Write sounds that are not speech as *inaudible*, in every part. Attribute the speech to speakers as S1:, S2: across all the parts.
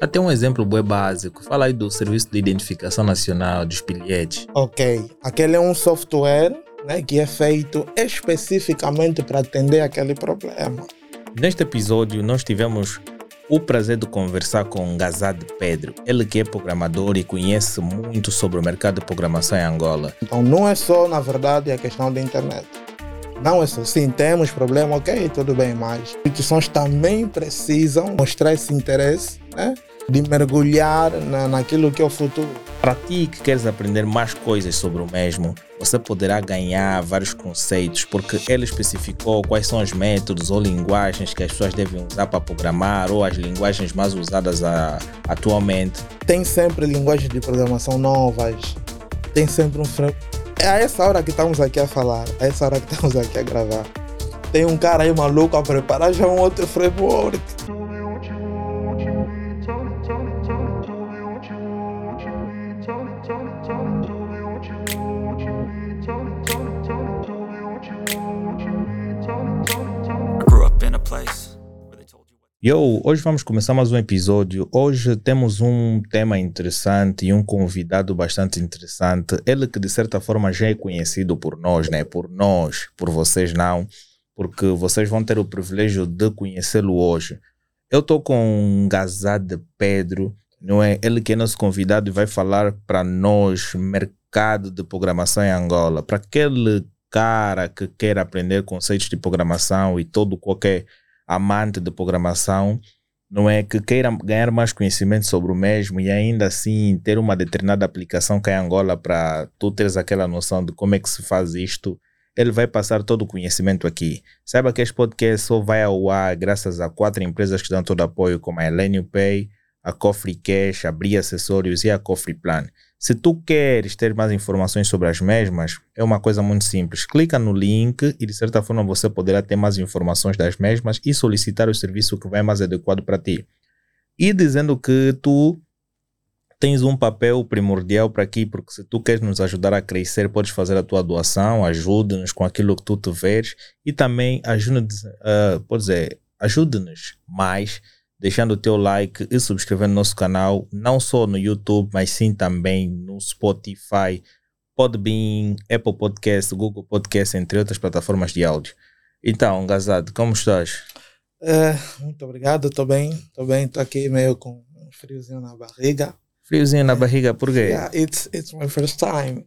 S1: Até um exemplo bem básico. Fala aí do Serviço de Identificação Nacional dos bilhetes.
S2: Ok. Aquele é um software né, que é feito especificamente para atender aquele problema.
S1: Neste episódio, nós tivemos o prazer de conversar com Gazad Pedro. Ele que é programador e conhece muito sobre o mercado de programação em Angola.
S2: Então, não é só, na verdade, a questão da internet. Não é só, sim, temos problema, ok, tudo bem, mas as instituições também precisam mostrar esse interesse, né? De mergulhar na, naquilo que é o futuro.
S1: Para ti que queres aprender mais coisas sobre o mesmo, você poderá ganhar vários conceitos, porque ele especificou quais são os métodos ou linguagens que as pessoas devem usar para programar, ou as linguagens mais usadas a, atualmente.
S2: Tem sempre linguagens de programação novas, tem sempre um framework. É a essa hora que estamos aqui a falar, a essa hora que estamos aqui a gravar. Tem um cara aí maluco a preparar já um outro framework.
S1: Yo, hoje vamos começar mais um episódio. Hoje temos um tema interessante e um convidado bastante interessante. Ele que de certa forma já é conhecido por nós, né? Por nós, por vocês não, porque vocês vão ter o privilégio de conhecê-lo hoje. Eu estou com Gazade Pedro, não é? Ele que é nosso convidado e vai falar para nós mercado de programação em Angola. Para aquele cara que quer aprender conceitos de programação e todo qualquer amante de programação, não é que queira ganhar mais conhecimento sobre o mesmo e ainda assim ter uma determinada aplicação cá em Angola para tu teres aquela noção de como é que se faz isto, ele vai passar todo o conhecimento aqui. Saiba que este podcast só vai ao ar graças a quatro empresas que dão todo apoio, como a Elenio Pay, a Cofre Cash, a Bria Acessórios e a Cofre Plan. Se tu queres ter mais informações sobre as mesmas, é uma coisa muito simples. Clica no link e de certa forma você poderá ter mais informações das mesmas e solicitar o serviço que vai mais adequado para ti. E dizendo que tu tens um papel primordial para aqui, porque se tu queres nos ajudar a crescer, podes fazer a tua doação, ajude-nos com aquilo que tu te veres e também ajude-nos, uh, pode dizer, ajude-nos mais deixando o teu like e subscrevendo nosso canal, não só no YouTube, mas sim também no Spotify, Podbean, Apple Podcast, Google Podcast, entre outras plataformas de áudio. Então, Gazado, como estás?
S2: É, muito obrigado, estou bem, estou bem, estou aqui meio com um friozinho na barriga.
S1: Friozinho na barriga, por quê?
S2: Yeah, it's, it's my first time.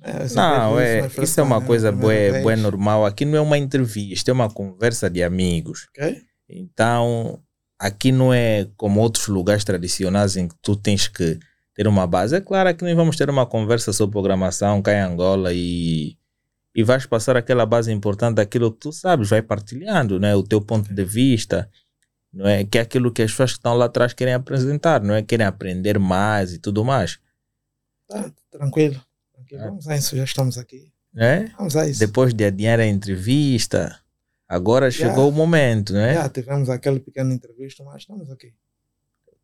S1: É, não, é, isso é uma coisa boa, boa normal. Aqui não é uma entrevista, é uma conversa de amigos.
S2: Okay.
S1: Então, aqui não é como outros lugares tradicionais em que tu tens que ter uma base. É claro que nós vamos ter uma conversa sobre programação cá em Angola e, e vais passar aquela base importante daquilo que tu sabes, vai partilhando né? o teu ponto de vista, não é? que é aquilo que as pessoas que estão lá atrás querem apresentar, não é? Querem aprender mais e tudo mais.
S2: Tá, tranquilo. tranquilo. É. Vamos a isso, já estamos aqui.
S1: É?
S2: Vamos a isso.
S1: Depois de adiar a entrevista, Agora chegou yeah. o momento, né?
S2: Já tivemos aquela pequena entrevista, mas estamos aqui.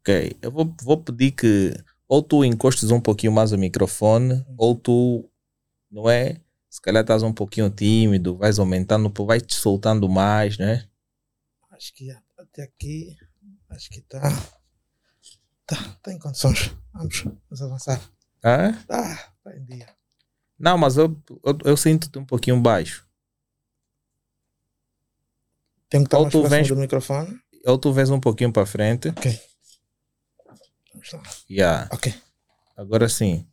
S1: Ok, eu vou, vou pedir que ou tu encostes um pouquinho mais o microfone, uhum. ou tu, não é? Se calhar estás um pouquinho tímido, vais aumentando, vais te soltando mais, né?
S2: Acho que até aqui, acho que está tá, tá em condições. Vamos, vamos avançar.
S1: Ah?
S2: Tá, tá em dia.
S1: Não, mas eu, eu, eu sinto-te um pouquinho baixo.
S2: Tem que estar ou mais tu vens, do microfone.
S1: Ou tu vês um pouquinho para frente.
S2: Ok. Vamos lá.
S1: Yeah.
S2: Ok.
S1: Agora sim.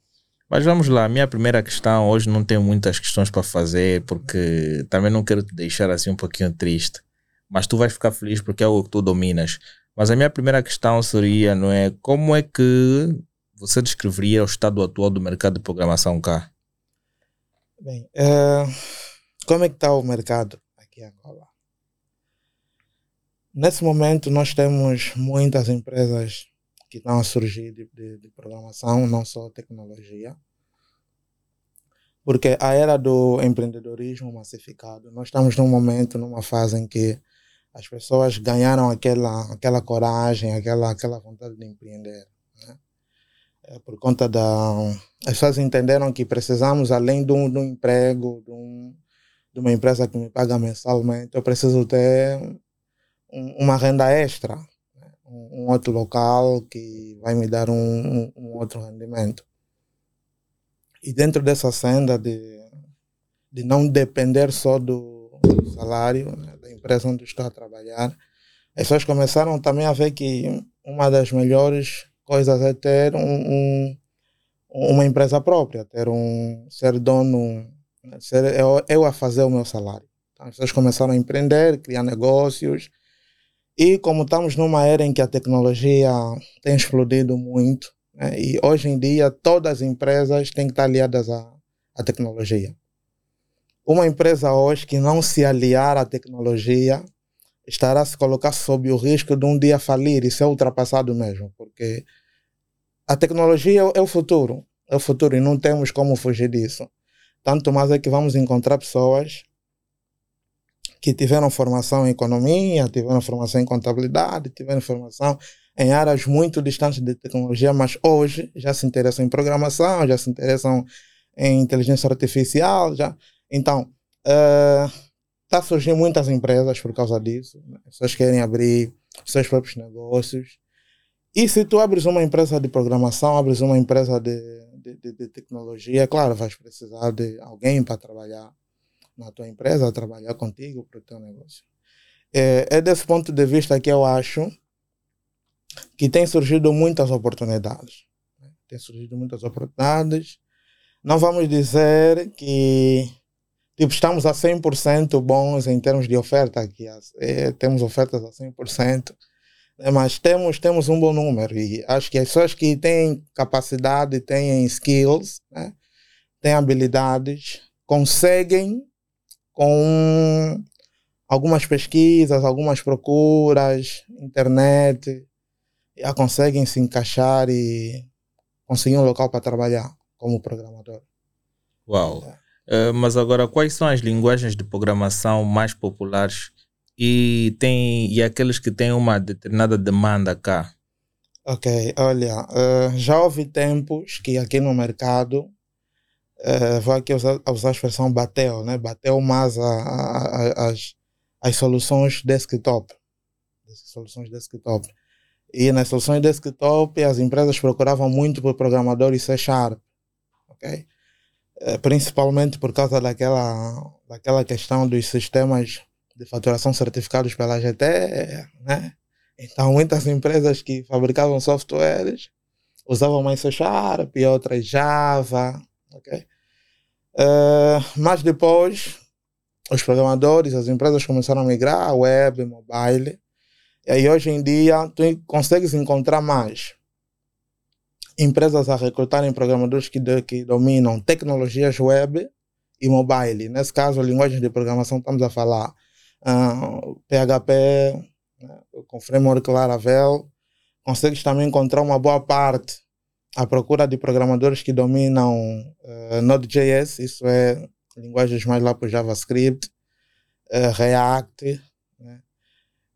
S1: Mas vamos lá, minha primeira questão, hoje não tenho muitas questões para fazer, porque também não quero te deixar assim um pouquinho triste. Mas tu vais ficar feliz porque é algo que tu dominas. Mas a minha primeira questão seria, não é, como é que você descreveria o estado atual do mercado de programação cá?
S2: Bem, uh, como é que está o mercado aqui em Angola? Nesse momento, nós temos muitas empresas que estão a surgir de, de, de programação, não só tecnologia. Porque a era do empreendedorismo massificado, nós estamos num momento, numa fase em que as pessoas ganharam aquela, aquela coragem, aquela, aquela vontade de empreender. Né? É por conta da. As pessoas entenderam que precisamos, além de um, de um emprego, de, um, de uma empresa que me paga mensalmente, eu preciso ter uma renda extra, né? um, outro local que vai me dar um, um, outro rendimento. E dentro dessa senda de, de não depender só do, salário né, da empresa onde estou a trabalhar, as pessoas começaram também a ver que uma das melhores coisas é ter um, uma empresa própria, ter um ser dono, ser eu, eu a fazer o meu salário. Então, as pessoas começaram a empreender, criar negócios, e como estamos numa era em que a tecnologia tem explodido muito, né, e hoje em dia todas as empresas têm que estar aliadas à, à tecnologia. Uma empresa hoje que não se aliar à tecnologia estará a se colocar sob o risco de um dia falir e ser ultrapassado mesmo, porque a tecnologia é o futuro, é o futuro e não temos como fugir disso. Tanto mais é que vamos encontrar pessoas que tiveram formação em economia, tiveram formação em contabilidade, tiveram formação em áreas muito distantes de tecnologia, mas hoje já se interessam em programação, já se interessam em inteligência artificial, já. Então, está uh, surgindo muitas empresas por causa disso. Né? As pessoas querem abrir seus próprios negócios. E se tu abres uma empresa de programação, abres uma empresa de, de, de, de tecnologia, claro, vais precisar de alguém para trabalhar na tua empresa, a trabalhar contigo para o teu negócio. É, é desse ponto de vista que eu acho que tem surgido muitas oportunidades. Né? Tem surgido muitas oportunidades. Não vamos dizer que tipo, estamos a 100% bons em termos de oferta, que é, temos ofertas a 100%, né? mas temos, temos um bom número. E acho que as pessoas que têm capacidade, têm skills, né? têm habilidades, conseguem com algumas pesquisas, algumas procuras, internet, já conseguem se encaixar e conseguir um local para trabalhar como programador.
S1: Uau! É. Uh, mas agora, quais são as linguagens de programação mais populares e, tem, e aqueles que têm uma determinada demanda cá?
S2: Ok, olha, uh, já houve tempos que aqui no mercado uh, vou aqui usar, usar a expressão bateu, né? bateu mais a, a, a, as, as soluções desktop. Soluções desktop. E nas soluções desktop as empresas procuravam muito por programadores C Sharp. Okay? Uh, principalmente por causa daquela, daquela questão dos sistemas de faturação certificados pela GT, né? Então muitas empresas que fabricavam softwares usavam mais C Sharp e outras Java, ok? Uh, mas depois, os programadores, as empresas começaram a migrar a web, mobile. E aí hoje em dia, tu consegues encontrar mais empresas a recrutarem programadores que, de, que dominam tecnologias web e mobile. Nesse caso, linguagens de programação, estamos a falar uh, ah, PHP, né, com framework Laravel. Consegues também encontrar uma boa parte à procura de programadores que dominam uh, Node.js, isso é linguagens mais lá para JavaScript, uh, React. Né?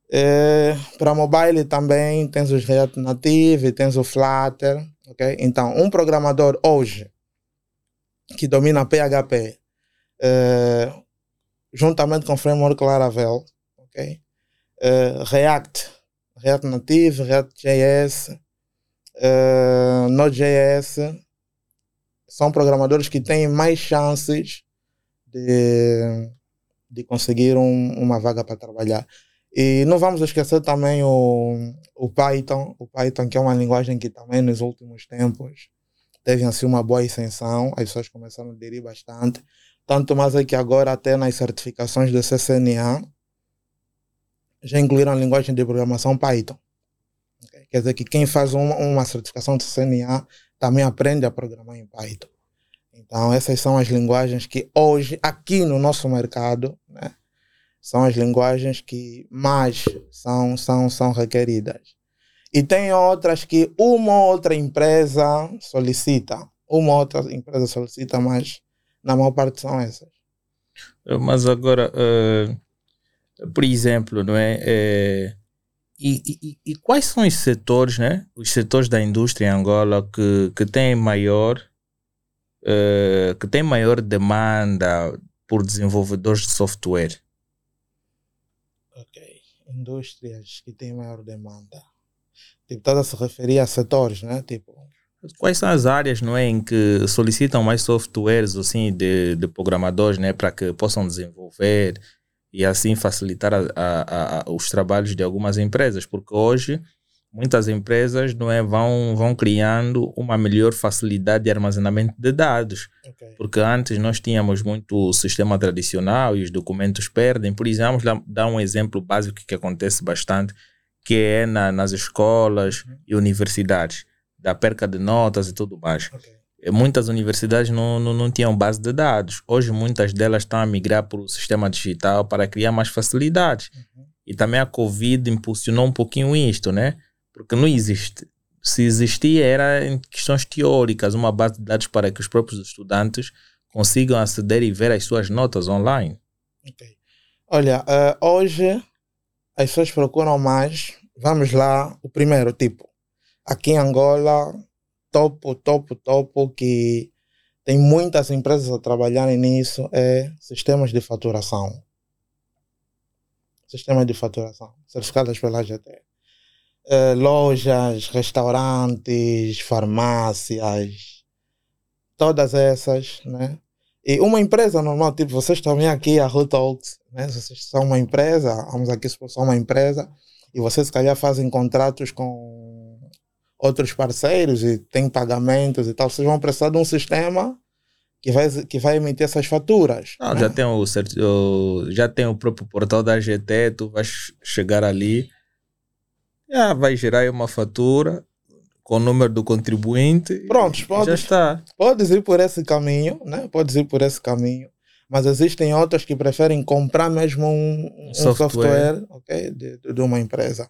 S2: Uh, para mobile também tens os React Native, tens o Flutter. Okay? Então, um programador hoje que domina PHP, juntamente com o framework Laravel, okay? React, React Native, React.js, uh, Node.js são programadores que têm mais chances de, de conseguir um, uma vaga para trabalhar. E não vamos esquecer também o, o Python, o Python que é uma linguagem que também nos últimos tempos teve assim uma boa ascensão, as pessoas começaram a aderir bastante, tanto mais é que agora até nas certificações do CCNA já incluíram a linguagem de programação Python. Quer dizer que quem faz uma, uma certificação de CNA também aprende a programar em Python. Então, essas são as linguagens que hoje, aqui no nosso mercado, né, são as linguagens que mais são, são, são requeridas. E tem outras que uma outra empresa solicita. Uma outra empresa solicita, mas na maior parte são essas.
S1: Mas agora, uh, por exemplo, não é? é e, e, e, quais são os setores, né? Os setores da indústria em Angola que, que têm maior uh, que têm maior demanda por desenvolvedores de software?
S2: Ok. Indústrias que têm maior demanda. Tipo, toda se referia a setores, né? Tipo,
S1: Quais são as áreas não é, em que solicitam mais softwares assim, de, de programadores né, para que possam desenvolver e assim facilitar a, a, a, os trabalhos de algumas empresas? Porque hoje muitas empresas não é, vão, vão criando uma melhor facilidade de armazenamento de dados.
S2: okay.
S1: Porque antes nós tínhamos muito o sistema tradicional e os documentos perdem. Por exemplo, dar- dar um exemplo básico que acontece bastante, que é na, nas escolas
S2: Uhum.
S1: e universidades, da perca de notas e tudo mais.
S2: ok.
S1: Muitas universidades não, não, não tinham base de dados. Hoje muitas delas estão a migrar para o sistema digital para criar mais facilidades.
S2: Uhum.
S1: E também a Covid impulsionou um pouquinho isto, né? Porque não existe. Se existia, era em questões teóricas, uma base de dados para que os próprios estudantes consigam aceder e ver as suas notas online.
S2: Ok. Olha, eh, hoje as pessoas procuram mais. Vamos lá, o primeiro tipo. Aqui em Angola, topo, topo, topo, que tem muitas empresas a trabalharem nisso, é sistemas de faturação. Sistemas de faturação, certificadas pela GT. Eh, lojas, restaurantes, farmácias, todas essas, né? E uma empresa normal, tipo, vocês também aqui, a Talks, né? Vocês são uma empresa, vamos aqui supor, são uma empresa, e vocês, se calhar, fazem contratos com outros parceiros e tem pagamentos e tal. Vocês vão precisar de um sistema que vai, que vai emitir essas faturas.
S1: Não,
S2: né?
S1: já, tem o, já tem o próprio portal da GT, tu vais chegar ali, já vai gerar aí uma fatura com o número do contribuinte. e
S2: Prontos,
S1: Já está.
S2: podes ir por esse caminho, né? Podes ir por esse caminho. Mas existem outras que preferem comprar mesmo um, um
S1: Software.
S2: software, ok, de, de uma empresa.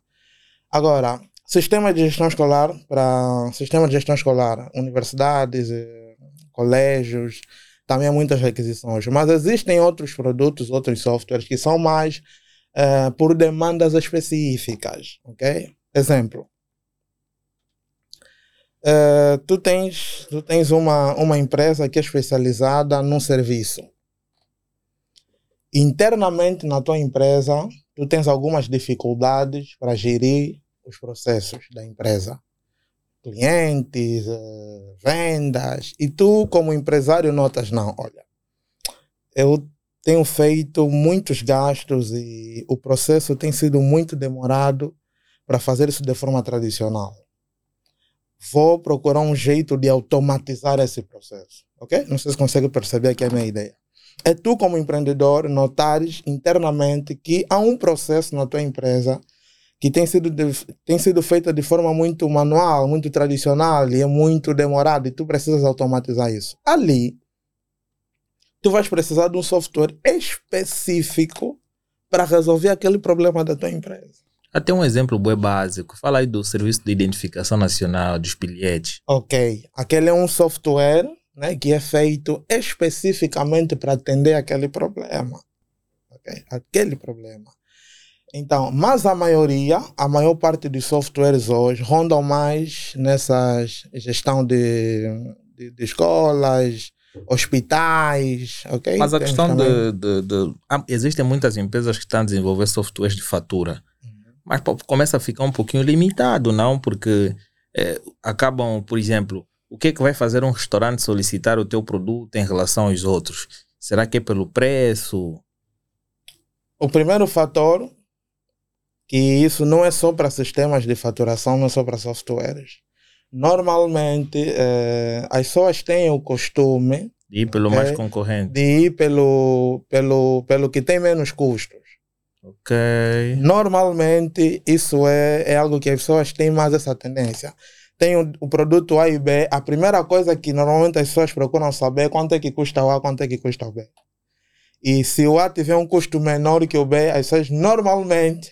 S2: Agora, sistema de gestão escolar para sistema de gestão escolar, universidades, eh, colégios, também há muitas requisições. Mas existem outros produtos, outros softwares que são mais eh, por demandas específicas, ok? Exemplo. Eh, tu tens, tu tens uma, uma empresa que é especializada num serviço. Internamente na tua empresa, tu tens algumas dificuldades para gerir os processos da empresa. Clientes, eh, vendas. E tu, como empresário, notas, não, olha, eu tenho feito muitos gastos e o processo tem sido muito demorado para fazer isso de forma tradicional vou procurar um jeito de automatizar esse processo. Ok? Não sei se consegue perceber aqui a minha ideia. É tu, como empreendedor, notares internamente que há um processo na tua empresa que tem sido, de, tem sido feito de forma muito manual, muito tradicional e é muito demorado e tu precisas automatizar isso. Ali, tu vais precisar de um software específico para resolver aquele problema da tua empresa.
S1: Até um exemplo bem básico. Fala aí do Serviço de Identificação Nacional dos bilhetes.
S2: Ok, aquele é um software né, que é feito especificamente para atender aquele problema. Ok, aquele problema. Então, mas a maioria, a maior parte dos softwares hoje rondam mais nessas gestão de, de, de escolas, hospitais, ok?
S1: Mas a
S2: Temos
S1: questão de, de, de- ah, Existem muitas empresas que estão a desenvolver softwares de fatura. Mas pô, começa a ficar um pouquinho limitado, não? Porque eh, acabam, por exemplo, o que é que vai fazer um restaurante solicitar o teu produto em relação aos outros? Será que é pelo preço?
S2: O primeiro fator, que isso não é só para sistemas de faturação, não é só para softwares. Normalmente, eh, as pessoas têm o costume
S1: De ir pelo
S2: Ok.
S1: mais concorrente.
S2: de ir pelo, pelo, pelo que tem menos custos.
S1: Ok.
S2: Normalmente, isso é, é algo que as pessoas têm mais essa tendência. Tem o, o produto A e B, a primeira coisa que normalmente as pessoas procuram saber é quanto é que custa o A, quanto é que custa o B. E se o A tiver um custo menor que o B, as pessoas normalmente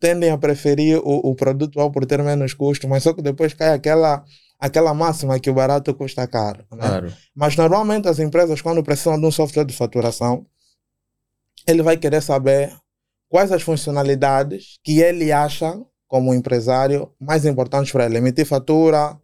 S2: tendem a preferir o, o produto A por ter menos custo, mas só que depois cai aquela, aquela máxima que o barato custa caro. Né?
S1: Claro.
S2: Mas normalmente as empresas, quando precisam de um software de faturação, ele vai querer saber quais as funcionalidades que ele acha, como empresário, mais importantes para ele. Emitir fatura,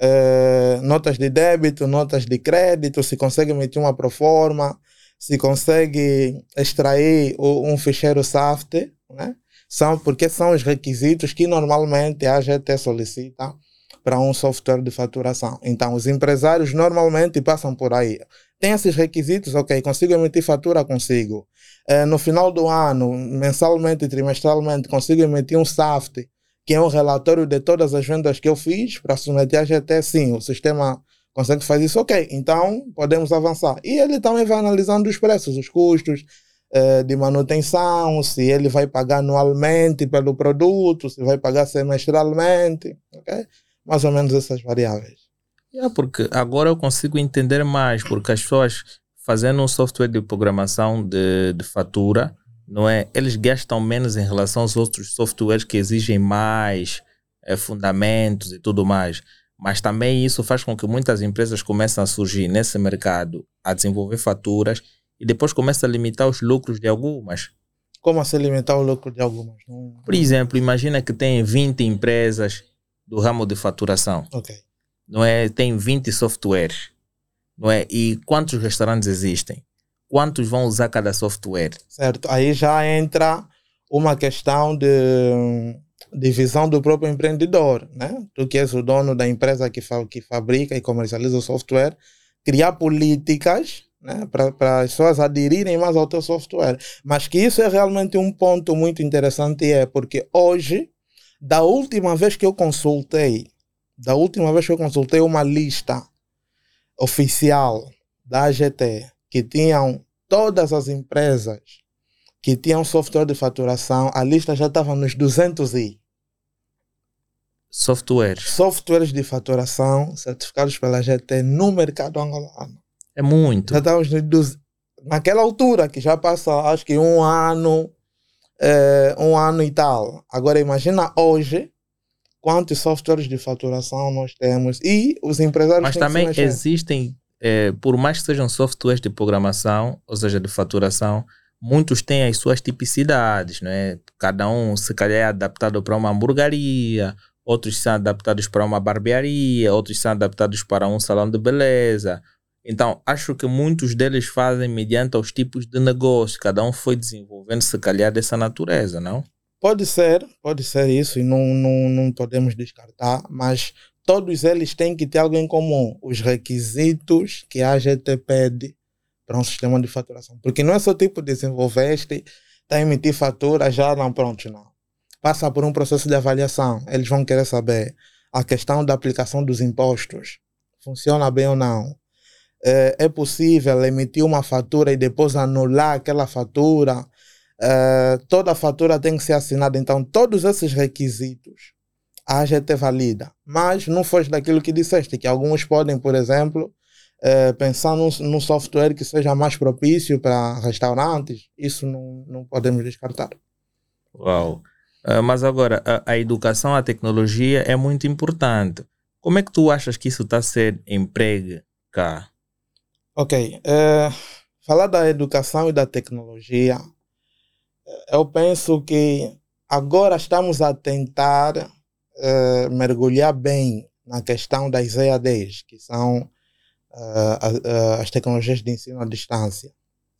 S2: eh, notas de débito, notas de crédito, se consegue emitir uma proforma, se consegue extrair o- um ficheiro SAFT, né? São, porque são os requisitos que normalmente a AGT solicita para um software de faturação. Então, os empresários normalmente passam por aí. Tem esses requisitos, ok, consigo emitir fatura? Consigo. É, no final do ano, mensalmente trimestralmente, consigo emitir um SAFT, que é um relatório de todas as vendas que eu fiz para submeter a GT? Sim, o sistema consegue fazer isso, ok. Então, podemos avançar. E ele também vai analisando os preços, os custos, é, de manutenção, se ele vai pagar anualmente pelo produto, se vai pagar semestralmente, ok? mais ou menos essas variáveis.
S1: É porque agora eu consigo entender mais, porque as pessoas fazendo um software de programação de, de fatura, não é? Eles gastam menos em relação aos outros softwares que exigem mais é, fundamentos e tudo mais. Mas também isso faz com que muitas empresas comecem a surgir nesse mercado a desenvolver faturas e depois começam a limitar os lucros de algumas.
S2: Como assim limitar o lucro de algumas?
S1: Por exemplo, imagina que tem 20 empresas do ramo de faturação.
S2: Ok.
S1: Não é? Tem 20 softwares. Não é? E quantos restaurantes existem? Quantos vão usar cada software?
S2: Certo. Aí já entra uma questão de divisão do próprio empreendedor, né? Tu que és o dono da empresa que, fa que fabrica e comercializa o software, criar políticas né, para as pessoas aderirem mais ao teu software. Mas que isso é realmente um ponto muito interessante é porque hoje da última vez que eu consultei, da última vez que eu consultei uma lista oficial da AGT que tinham todas as empresas que tinham software de faturação, a lista já estava nos 200 e
S1: softwares.
S2: Softwares de faturação certificados pela AGT no mercado angolano.
S1: É muito.
S2: Já estávamos naquela altura que já passa acho que um ano é, um ano e tal. Agora imagina hoje quantos softwares de faturação nós temos e os empresários
S1: Mas também existem, é, por mais que sejam softwares de programação, ou seja, de faturação, muitos têm as suas tipicidades, não é? Cada um se calhar é adaptado para uma hamburgueria, outros são adaptados para uma barbearia, outros são adaptados para um salão de beleza, então, acho que muitos deles fazem mediante os tipos de negócio. Cada um foi desenvolvendo, se calhar, dessa natureza, não?
S2: Pode ser, pode ser isso, e não, não, não podemos descartar, mas todos eles têm que ter algo em comum: os requisitos que a AGT pede para um sistema de faturação. Porque não é só tipo desenvolveste, está a emitir fatura, já não, pronto, não. Passa por um processo de avaliação. Eles vão querer saber a questão da aplicação dos impostos. Funciona bem ou não? É, é possível emitir uma fatura e depois anular aquela fatura. É, toda fatura tem que ser assinada. Então, todos esses requisitos a AGT valida. Mas não foi daquilo que disseste, que alguns podem, por exemplo, é, pensar num, num, software que seja mais propício para restaurantes. Isso não, não podemos descartar.
S1: Uau! Uh, mas agora, a, a, educação, a tecnologia é muito importante. Como é que tu achas que isso está a ser emprego cá?
S2: Ok. É, falar da educação e da tecnologia, é, eu penso que agora estamos a tentar é, mergulhar bem na questão das EADs, que são as tecnologias de ensino à distância.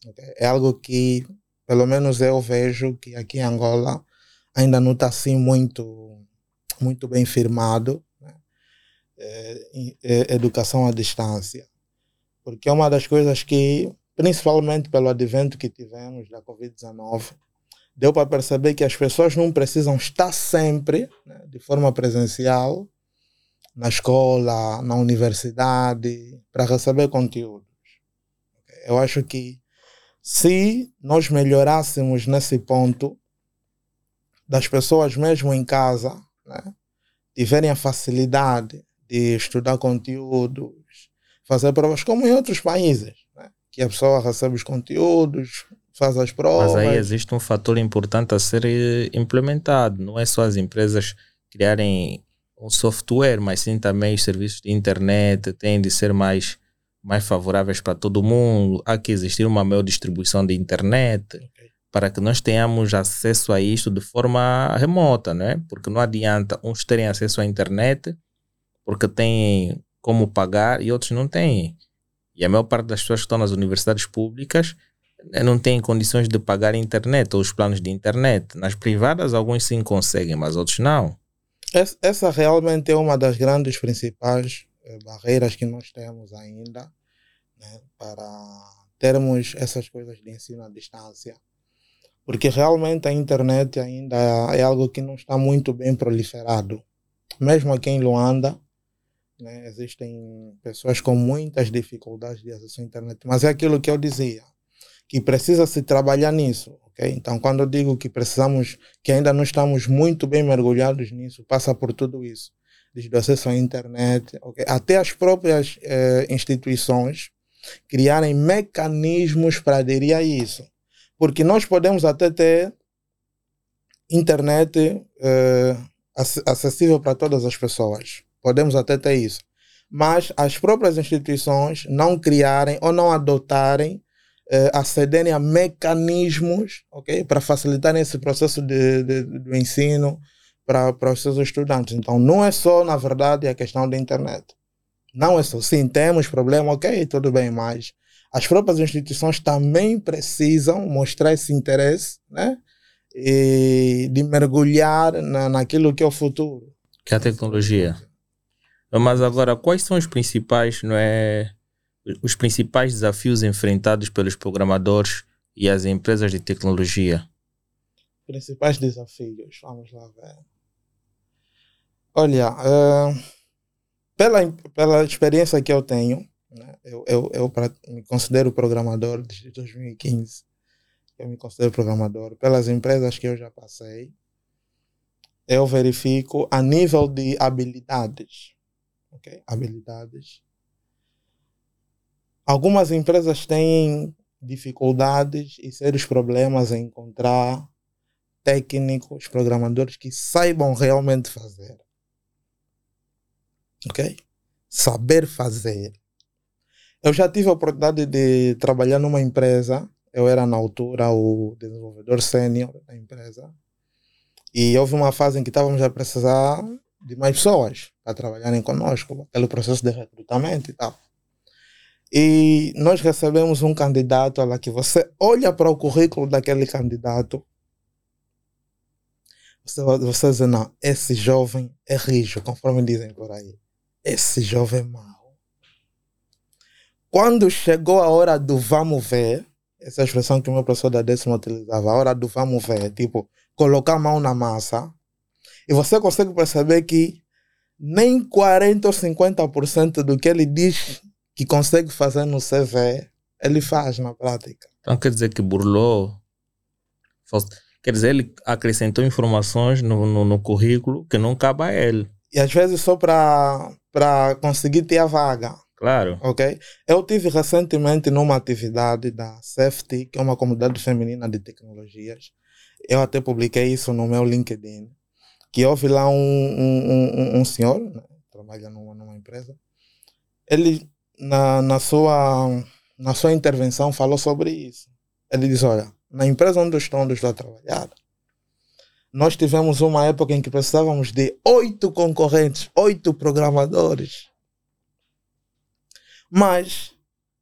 S2: Okay? É algo que, pelo menos eu vejo que aqui em Angola ainda não está assim muito, muito bem firmado. Né? educação à distância porque é uma das coisas que, principalmente pelo advento que tivemos da Covid-19, deu para perceber que as pessoas não precisam estar sempre né, de forma presencial na escola, na universidade, para receber conteúdos. Eu acho que se nós melhorássemos nesse ponto, das pessoas mesmo em casa né, tiverem a facilidade de estudar conteúdos, fazer provas como em outros países, né? que a pessoa recebe os conteúdos, faz as provas.
S1: Mas aí existe um fator importante a ser eh, implementado, não é só as empresas criarem um software, mas sim também os serviços de internet têm de ser mais, mais favoráveis para todo mundo. Há que existir uma maior distribuição de internet para que nós tenhamos acesso a isto de forma remota, né? Porque não adianta uns terem acesso à internet porque têm como pagar e outros não têm. E a maior parte das pessoas que estão nas universidades públicas não têm condições de pagar a internet ou os planos de internet. Nas privadas, alguns sim conseguem, mas outros não.
S2: Essa realmente é uma das grandes principais eh, barreiras que nós temos ainda né, para termos essas coisas de ensino à distância. Porque realmente a internet ainda é algo que não está muito bem proliferado. Mesmo aqui em Luanda, né, existem pessoas com muitas dificuldades de acesso à internet. Mas é aquilo que eu dizia que precisa se trabalhar nisso, ok? Então, quando eu digo que precisamos, que ainda não estamos muito bem mergulhados nisso, passa por tudo isso, desde o acesso à internet, ok? Até as próprias eh, instituições criarem mecanismos para aderir a isso, porque nós podemos até ter internet eh, acessível para todas as pessoas, podemos até ter isso, mas as próprias instituições não criarem ou não adotarem uh, acederem a mecanismos okay, para facilitar esse processo de, de, do ensino para, para os seus estudantes. Então, não é só, na verdade, a questão da internet. Não é só. Sim, temos problema, ok, tudo bem, mas as próprias instituições também precisam mostrar esse interesse, né? E de mergulhar na, naquilo que é o futuro.
S1: Que é a tecnologia. Mas agora, quais são os principais, não é? os principais desafios enfrentados pelos programadores e as empresas de tecnologia?
S2: Principais desafios, vamos lá ver. Olha, uh, pela, pela experiência que eu tenho, né, eu, eu, eu me considero programador desde 2015. Eu me considero programador. Pelas empresas que eu já passei, eu verifico a nível de habilidades. Okay? Habilidades Algumas empresas têm dificuldades e sérios problemas em encontrar técnicos, programadores que saibam realmente fazer. Ok? Saber fazer. Eu já tive a oportunidade de trabalhar numa empresa. Eu era, na altura, o desenvolvedor sênior da empresa. E houve uma fase em que estávamos a precisar de mais pessoas para trabalharem conosco, aquele processo de recrutamento e tal. E nós recebemos um candidato lá que você olha para o currículo daquele candidato, você, você diz, não, esse jovem é rijo, conforme dizem por aí. Esse jovem é mau. Quando chegou a hora do vamos ver, essa expressão que o meu professor da décima utilizava, a hora do vamos ver, tipo, colocar a mão na massa, e você consegue perceber que nem 40 ou 50% do que ele diz que consegue fazer no CV, ele faz na prática.
S1: Então quer dizer que burlou. Quer dizer, ele acrescentou informações no, no, no currículo que não cabe a ele.
S2: E às vezes só para conseguir ter a vaga.
S1: Claro.
S2: Ok? Eu tive recentemente numa atividade da Safety, que é uma comunidade feminina de tecnologias. Eu até publiquei isso no meu LinkedIn. Que houve lá um, um, um, um senhor, né, trabalha numa, numa empresa. Ele na, na, sua, na sua intervenção, falou sobre isso. Ele diz: Olha, na empresa onde eu estou, onde eu estou a trabalhar, nós tivemos uma época em que precisávamos de oito concorrentes, oito programadores. Mas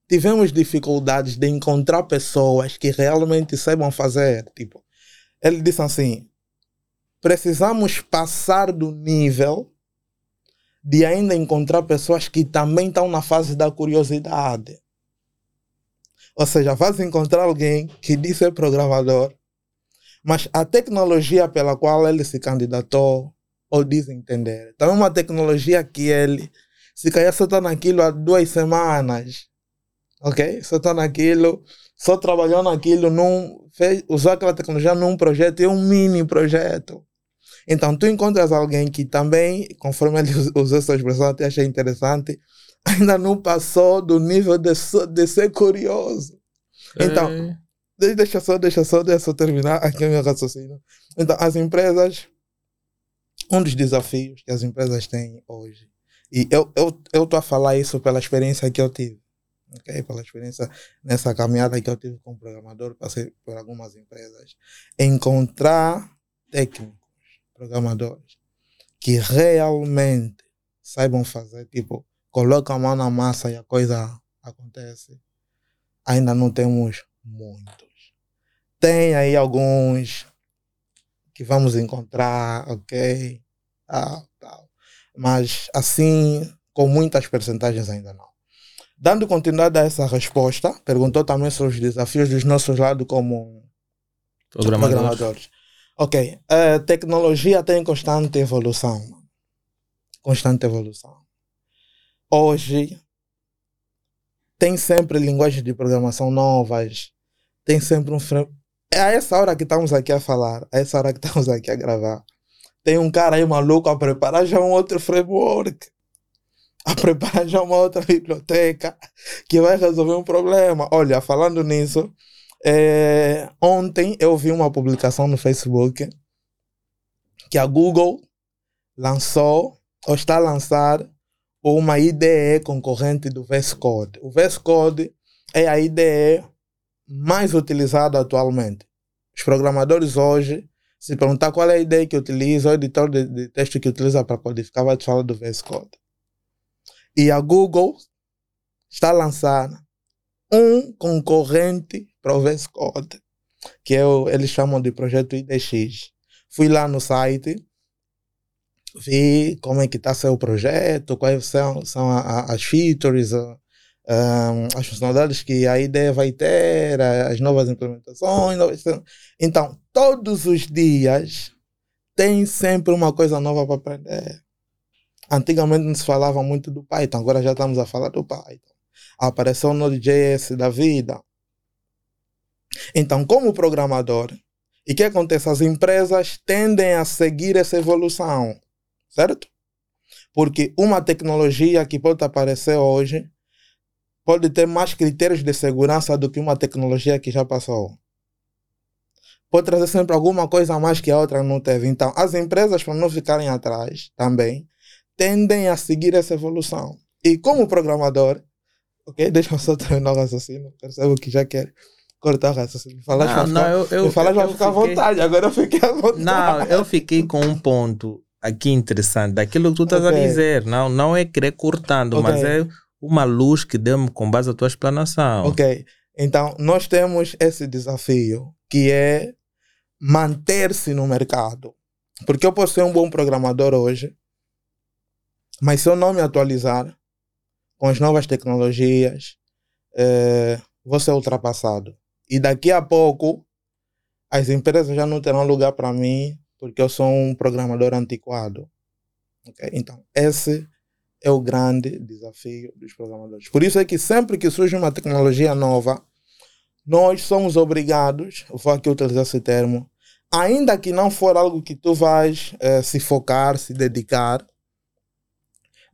S2: tivemos dificuldades de encontrar pessoas que realmente saibam fazer. Tipo, ele disse assim: precisamos passar do nível de ainda encontrar pessoas que também estão na fase da curiosidade. Ou seja, vais encontrar alguém que diz ser programador, mas a tecnologia pela qual ele se candidatou ou diz entender, também é uma tecnologia que ele, se calhar só está naquilo há duas semanas, ok? Só está naquilo, só trabalhou naquilo, num, fez, usou aquela tecnologia num projeto, é um mini projeto. Então, tu encontras alguém que também, conforme ele usou essa expressão, até achei interessante, *laughs* ainda não passou do nível de, de ser curioso. Então, é. deixa só, deixa só, deixa só terminar aqui o meu raciocínio. Então, as empresas, um dos desafios que as empresas têm hoje, e eu estou eu, eu a falar isso pela experiência que eu tive, okay? pela experiência nessa caminhada que eu tive como programador, passei por algumas empresas, encontrar técnico programadores que realmente saibam fazer, tipo, coloca a mão na massa e a coisa acontece. Ainda não temos Muitos. Tem aí alguns que vamos encontrar, ok? Tal, tal. Mas assim, com muitas percentagens ainda não. Dando continuidade a essa resposta, perguntou também sobre os desafios dos nossos lados como
S1: Programadores.
S2: programadores. Ok, a tecnologia tem constante evolução. Constante evolução. Hoje, tem sempre linguagens de programação novas, tem sempre um frame. É a essa hora que estamos aqui a falar, a essa hora que estamos aqui a gravar. Tem um cara aí maluco a preparar já um outro framework, a preparar já uma outra biblioteca que vai resolver um problema. Olha, falando nisso, é, ontem eu vi uma publicação no Facebook que a Google lançou ou está a lançar uma IDE concorrente do VS Code. O VS Code é a IDE mais utilizada atualmente. Os programadores hoje, se perguntar qual é a IDE que utiliza, o editor de, de texto que utiliza para codificar, vai te falar do VS Code. E a Google está a lançar um concorrente para o VS Code, que é o, eles chamam de projeto IDX. Fui lá no site, vi como é que está seu projeto, quais são, são a, a, as features, a, as funcionalidades que a ideia vai ter, as novas implementações. Então, todos os dias tem sempre uma coisa nova para aprender. Antigamente não se falava muito do Python, agora já estamos a falar do Python. Apareceu o Node.js da vida. Então, como programador, e o que acontece? As empresas tendem a seguir essa evolução certo? Porque uma tecnologia que pode aparecer hoje pode ter mais critérios de segurança do que uma tecnologia que já passou. Pode trazer sempre alguma coisa a mais que a outra não teve. Então, as empresas, para não ficarem atrás também, tendem a seguir essa evolução. E como programador, ok? *laughs* Deixa eu só terminar o raciocínio. Percebo que já quer cortar o raciocínio. Falar
S1: Não, não, eu- eu-
S2: falar vai ficar à vontade. Agora eu fiquei à vontade.
S1: Não, eu fiquei com um ponto aqui interessante daquilo que tu estás
S2: Ok.
S1: a dizer. Não, não é querer cortando,
S2: Ok.
S1: mas é uma luz que deu-me com base à tua explanação.
S2: Ok. Então, nós temos esse desafio, que é manter-se no mercado. Porque eu posso ser um bom programador hoje, mas se eu não me atualizar com as novas tecnologias, eh, vou ser ultrapassado. E daqui a pouco, as empresas já não terão lugar para mim, porque eu sou um programador antiquado. Ok? Então, esse é o grande desafio dos programadores. Por isso é que sempre que surge uma tecnologia nova, nós somos obrigados, vou aqui utilizar esse termo, ainda que não for algo que tu vais eh, se focar, se dedicar,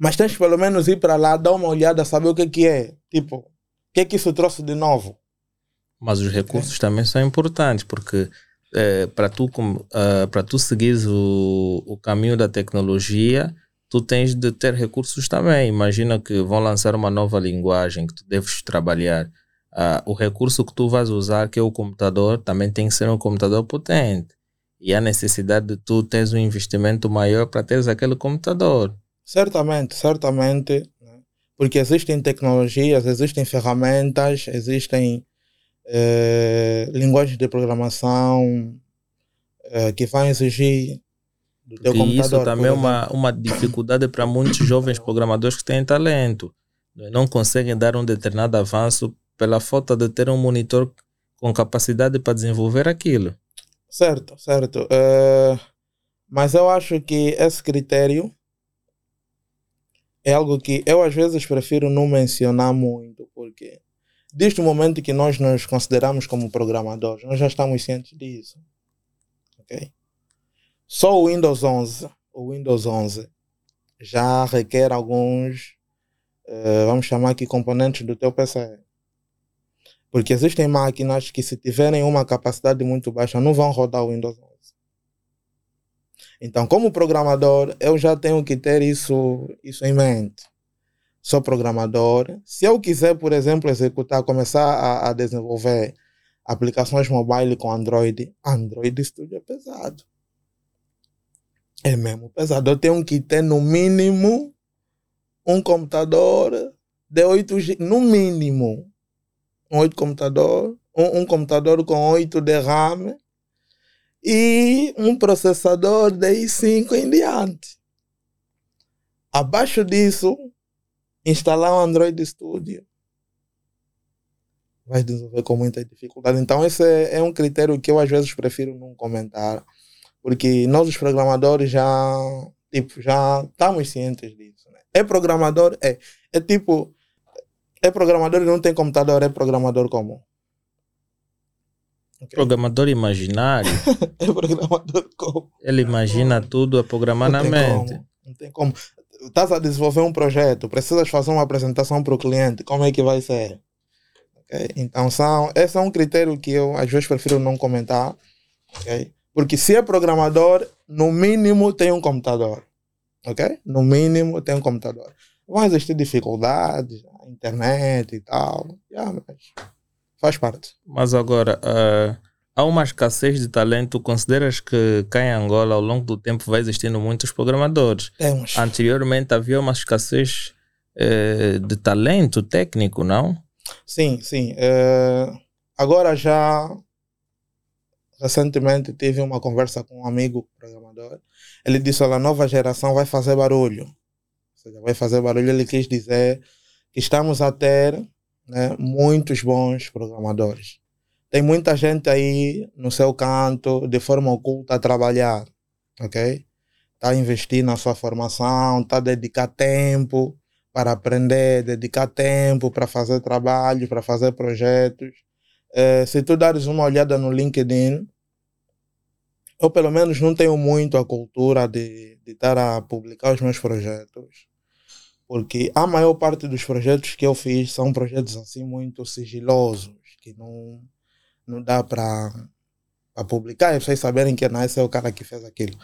S2: mas tens pelo menos ir para lá, dar uma olhada, saber o que, que é. Tipo, o que que isso trouxe de novo?
S1: Mas os recursos também são importantes, porque eh, para tu, com- ah, para tu seguires o, o caminho da tecnologia, tu tens de ter recursos também. Imagina que vão lançar uma nova linguagem que tu deves trabalhar. Ah, o recurso que tu vais usar, que é o computador, também tem que ser um computador potente. E há necessidade de tu teres um investimento maior para teres aquele computador.
S2: Certamente, certamente, né? porque existem tecnologias, existem ferramentas, existem eh, linguagens de programação eh, que vão exigir do teu
S1: E isso também é uma, uma dificuldade para muitos jovens programadores que têm talento. Não conseguem dar um determinado avanço pela falta de ter um monitor com capacidade para desenvolver aquilo.
S2: Certo, certo. Eh, mas eu acho que esse critério é algo que eu às vezes prefiro não mencionar muito, porque desde o momento que nós nos consideramos como programadores, nós já estamos cientes disso. Ok? Só o Windows 11, o Windows 11 já requer alguns, eh, vamos chamar aqui componentes do teu PC. Porque existem máquinas que, se tiverem uma capacidade muito baixa, não vão rodar o Windows 11. Então, como programador, eu já tenho que ter isso, isso em mente. Sou programador. Se eu quiser, por exemplo, executar, começar a, a desenvolver aplicações mobile com Android, Android Studio é pesado. É mesmo pesado. Eu tenho que ter, no mínimo, um computador de 8 GB, no mínimo um 8 computador um, um computador com 8 de RAM e um processador de i5 em diante. Abaixo disso, instalar o Android Studio. Vai desenvolver com muita dificuldade. Então, esse é, é um critério que eu às vezes prefiro não comentar, porque nós, os programadores, já, tipo, já estamos cientes disso. Né? É programador? É. É tipo, é programador e não tem computador, é programador comum.
S1: Programador imaginário. *laughs*
S2: é programador comum.
S1: Ele imagina tudo a programar
S2: não
S1: na mente.
S2: Como. Não tem como. Estás a desenvolver um projeto, precisas fazer uma apresentação para o cliente, como é que vai ser? Okay? Então, são, esse é um critério que eu às vezes prefiro não comentar. Okay? Porque se é programador, no mínimo tem um computador. Ok? No mínimo tem um computador. Vão existir dificuldades, internet e tal. Yeah, mas faz parte.
S1: Mas agora, uh, há uma escassez de talento. Consideras que cá em Angola, ao longo do tempo, vai existindo muitos programadores?
S2: Temos.
S1: Anteriormente havia uma escassez uh, de talento técnico, não?
S2: Sim, sim. Uh, agora já recentemente tive uma conversa com um amigo programador. Ele disse: Olha, a nova geração vai fazer barulho. Ou seja, vai fazer barulho. Ele quis dizer que estamos a ter né, muitos bons programadores. Tem muita gente aí no seu canto, de forma oculta, a trabalhar. Ok? Está a investir na sua formação, está a dedicar tempo para aprender, dedicar tempo para fazer trabalho, para fazer projetos. É, se tu dares uma olhada no LinkedIn, eu pelo menos não tenho muito a cultura de, estar a publicar os meus projetos, porque a maior parte dos projetos que eu fiz são projetos assim muito sigilosos, que não, não dá para publicar, e vocês saberem que esse é o cara que fez aquilo.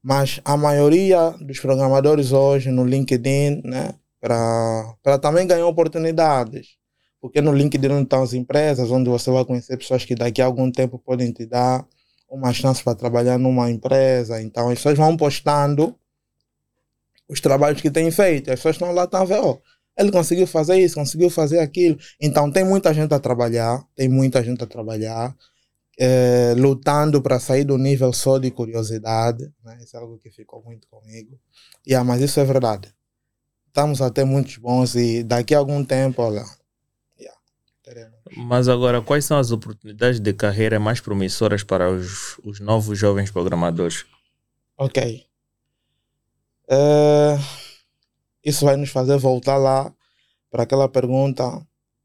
S2: Mas a maioria dos programadores hoje no LinkedIn, né, para também ganhar oportunidades. Porque no LinkedIn estão as empresas, onde você vai conhecer pessoas que daqui a algum tempo podem te dar uma chance para trabalhar numa empresa. Então as pessoas vão postando os trabalhos que têm feito. As pessoas estão lá, estão a ver, oh, ele conseguiu fazer isso, conseguiu fazer aquilo. Então tem muita gente a trabalhar, tem muita gente a trabalhar, é, lutando para sair do nível só de curiosidade. Né? Isso é algo que ficou muito comigo. Yeah, mas isso é verdade. Estamos a ter muitos bons e daqui a algum tempo, olha,
S1: mas agora, quais são as oportunidades de carreira mais promissoras para os, os novos jovens programadores?
S2: Ok. Uh, isso vai nos fazer voltar lá para aquela pergunta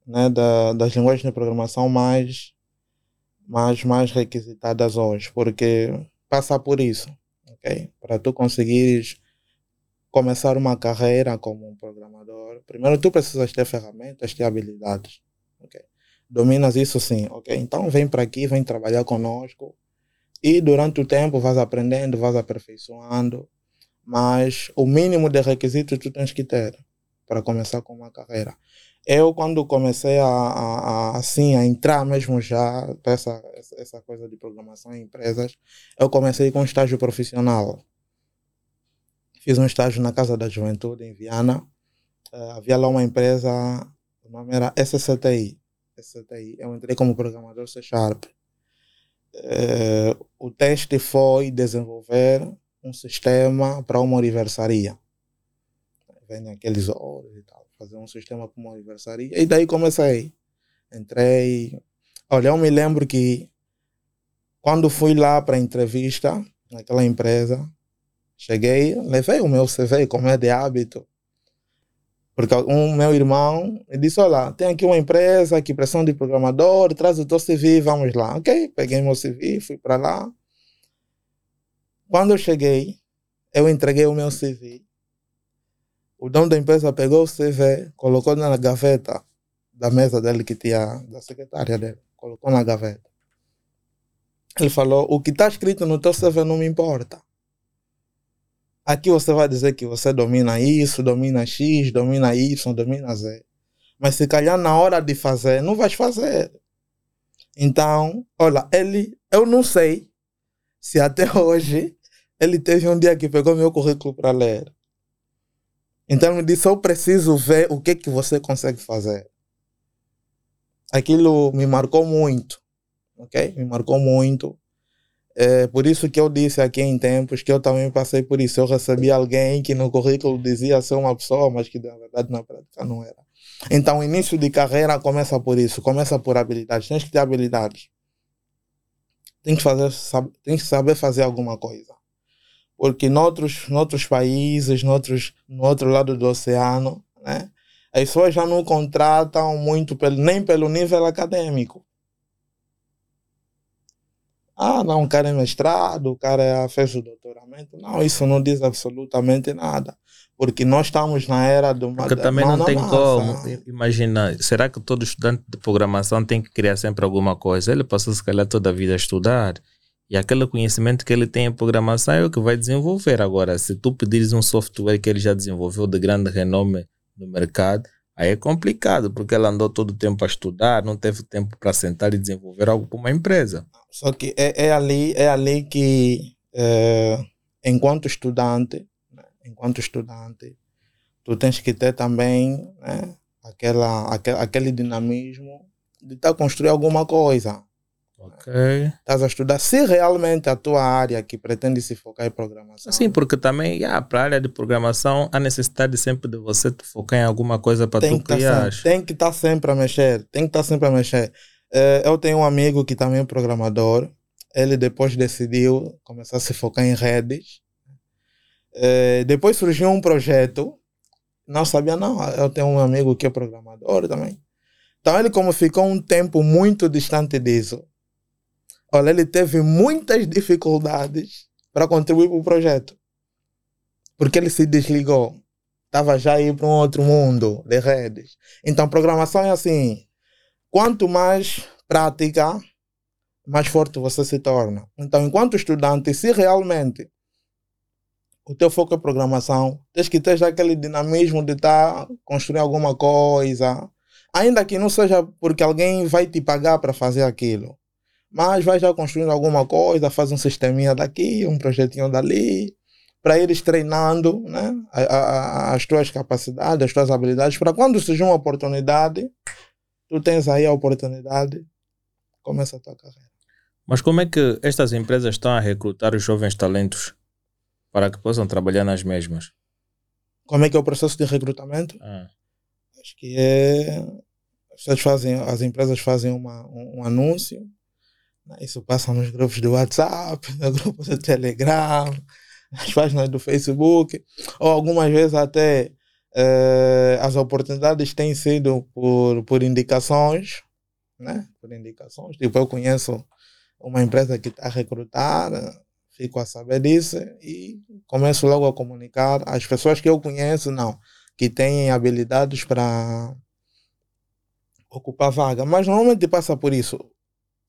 S2: né, da, das linguagens de programação mais, mais, mais requisitadas hoje, porque passa por isso, ok? Para tu conseguires começar uma carreira como um programador, primeiro tu precisas ter ferramentas, ter habilidades, ok? dominas isso sim, ok? Então vem para aqui, vem trabalhar conosco e durante o tempo vais aprendendo, vais aperfeiçoando, mas o mínimo de requisitos tu tens que ter para começar com uma carreira. Eu quando comecei a, a, a assim a entrar mesmo já essa essa coisa de programação em empresas, eu comecei com um estágio profissional. Fiz um estágio na Casa da Juventude em Viana. Uh, havia lá uma empresa, o nome era SCTI, daí. Eu entrei como programador C Sharp. Uh, o teste foi desenvolver um sistema para uma aniversaria. Vem aqueles horas e tal, fazer um sistema para uma aniversaria. E daí comecei. Entrei. Olha, eu me lembro que quando fui lá para a entrevista naquela empresa, cheguei, levei o meu CV, como é de hábito. Porque um meu irmão me disse: Olha, tem aqui uma empresa que pressão de programador, traz o teu CV, vamos lá. Ok, peguei meu CV, fui para lá. Quando eu cheguei, eu entreguei o meu CV. O dono da empresa pegou o CV, colocou na gaveta da mesa dele que tinha, da secretária dele, colocou na gaveta. Ele falou: O que está escrito no teu CV não me importa. Aqui você vai dizer que você domina isso, domina X, domina Y, domina Z. Mas se calhar na hora de fazer, não vais fazer. Então, olha, ele, eu não sei se até *laughs* hoje ele teve um dia que pegou meu currículo para ler. Então me disse: Eu preciso ver o que, que você consegue fazer. aquilo me marcou muito, ok? Me marcou muito. É por isso que eu disse aqui em tempos que eu também passei por isso. Eu recebi alguém que no currículo dizia ser uma pessoa, mas que na verdade na prática não era. Então, o início de carreira começa por isso, começa por habilidades. Tens que ter habilidades. Tem que, fazer, tem que saber fazer alguma coisa. Porque noutros, noutros países, noutros, no outro lado do oceano, né, as pessoas já não contratam muito pelo, nem pelo nível acadêmico. Ah, não, o cara é mestrado, o cara fez o doutoramento. Não, isso não diz absolutamente nada. Porque nós estamos na era do
S1: Porque também não tem massa. como. Imagina, será que todo estudante de programação tem que criar sempre alguma coisa? Ele passou, se calhar, toda a vida a estudar. E aquele conhecimento que ele tem em programação é o que vai desenvolver. Agora, se tu pedires um software que ele já desenvolveu de grande renome no mercado, aí é complicado, porque ele andou todo o tempo a estudar, não teve tempo para sentar e desenvolver algo para uma empresa.
S2: Só que é, é ali, é ali que, é, enquanto estudante, né, enquanto estudante, tu tens que ter também né, aquela, aquele, aquele dinamismo de estar tá construir alguma coisa.
S1: Ok.
S2: Estás a estudar se realmente a tua área que pretende se focar em programação.
S1: Sim, porque também yeah, para a área de programação há necessidade sempre de você focar em alguma coisa para tu tá criar.
S2: Tá tem que estar tá sempre a mexer, tem que estar tá sempre a mexer. É, eu tenho um amigo que também é programador. Ele depois decidiu começar a se focar em redes. É, depois surgiu um projeto. Não sabia, não. Eu tenho um amigo que é programador também. Então ele, como ficou um tempo muito distante disso, olha, ele teve muitas dificuldades para contribuir para o projeto. Porque ele se desligou. Estava já aí para um outro mundo de redes. Então, programação é assim: Quanto mais prática, mais forte você se torna. Então, enquanto estudante, se realmente o teu foco é programação, tens que ter aquele dinamismo de estar tá construindo alguma coisa, ainda que não seja porque alguém vai te pagar para fazer aquilo, mas vai já construindo alguma coisa, faz um sisteminha daqui, um projetinho dali, para ires treinando né, a, a, as tuas capacidades, as tuas habilidades, para quando surgir uma oportunidade, tu tens aí a oportunidade, começa a tua carreira.
S1: Mas como é que estas empresas estão a recrutar os jovens talentos para que possam trabalhar nas mesmas?
S2: Como é que é o processo de recrutamento?
S1: Ah.
S2: Acho que é. As, fazem, as empresas fazem uma, um, um anúncio? Isso passa nos grupos do WhatsApp, *laughs* no grupo do Telegram, nas páginas do Facebook, ou algumas vezes até Uh, as oportunidades têm sido por, por indicações, né? Por indicações. Tipo, eu conheço uma empresa que está a recrutar, fico a saber disso e começo logo a comunicar as pessoas que eu conheço, não, que têm habilidades para ocupar vaga. Mas normalmente passa por isso.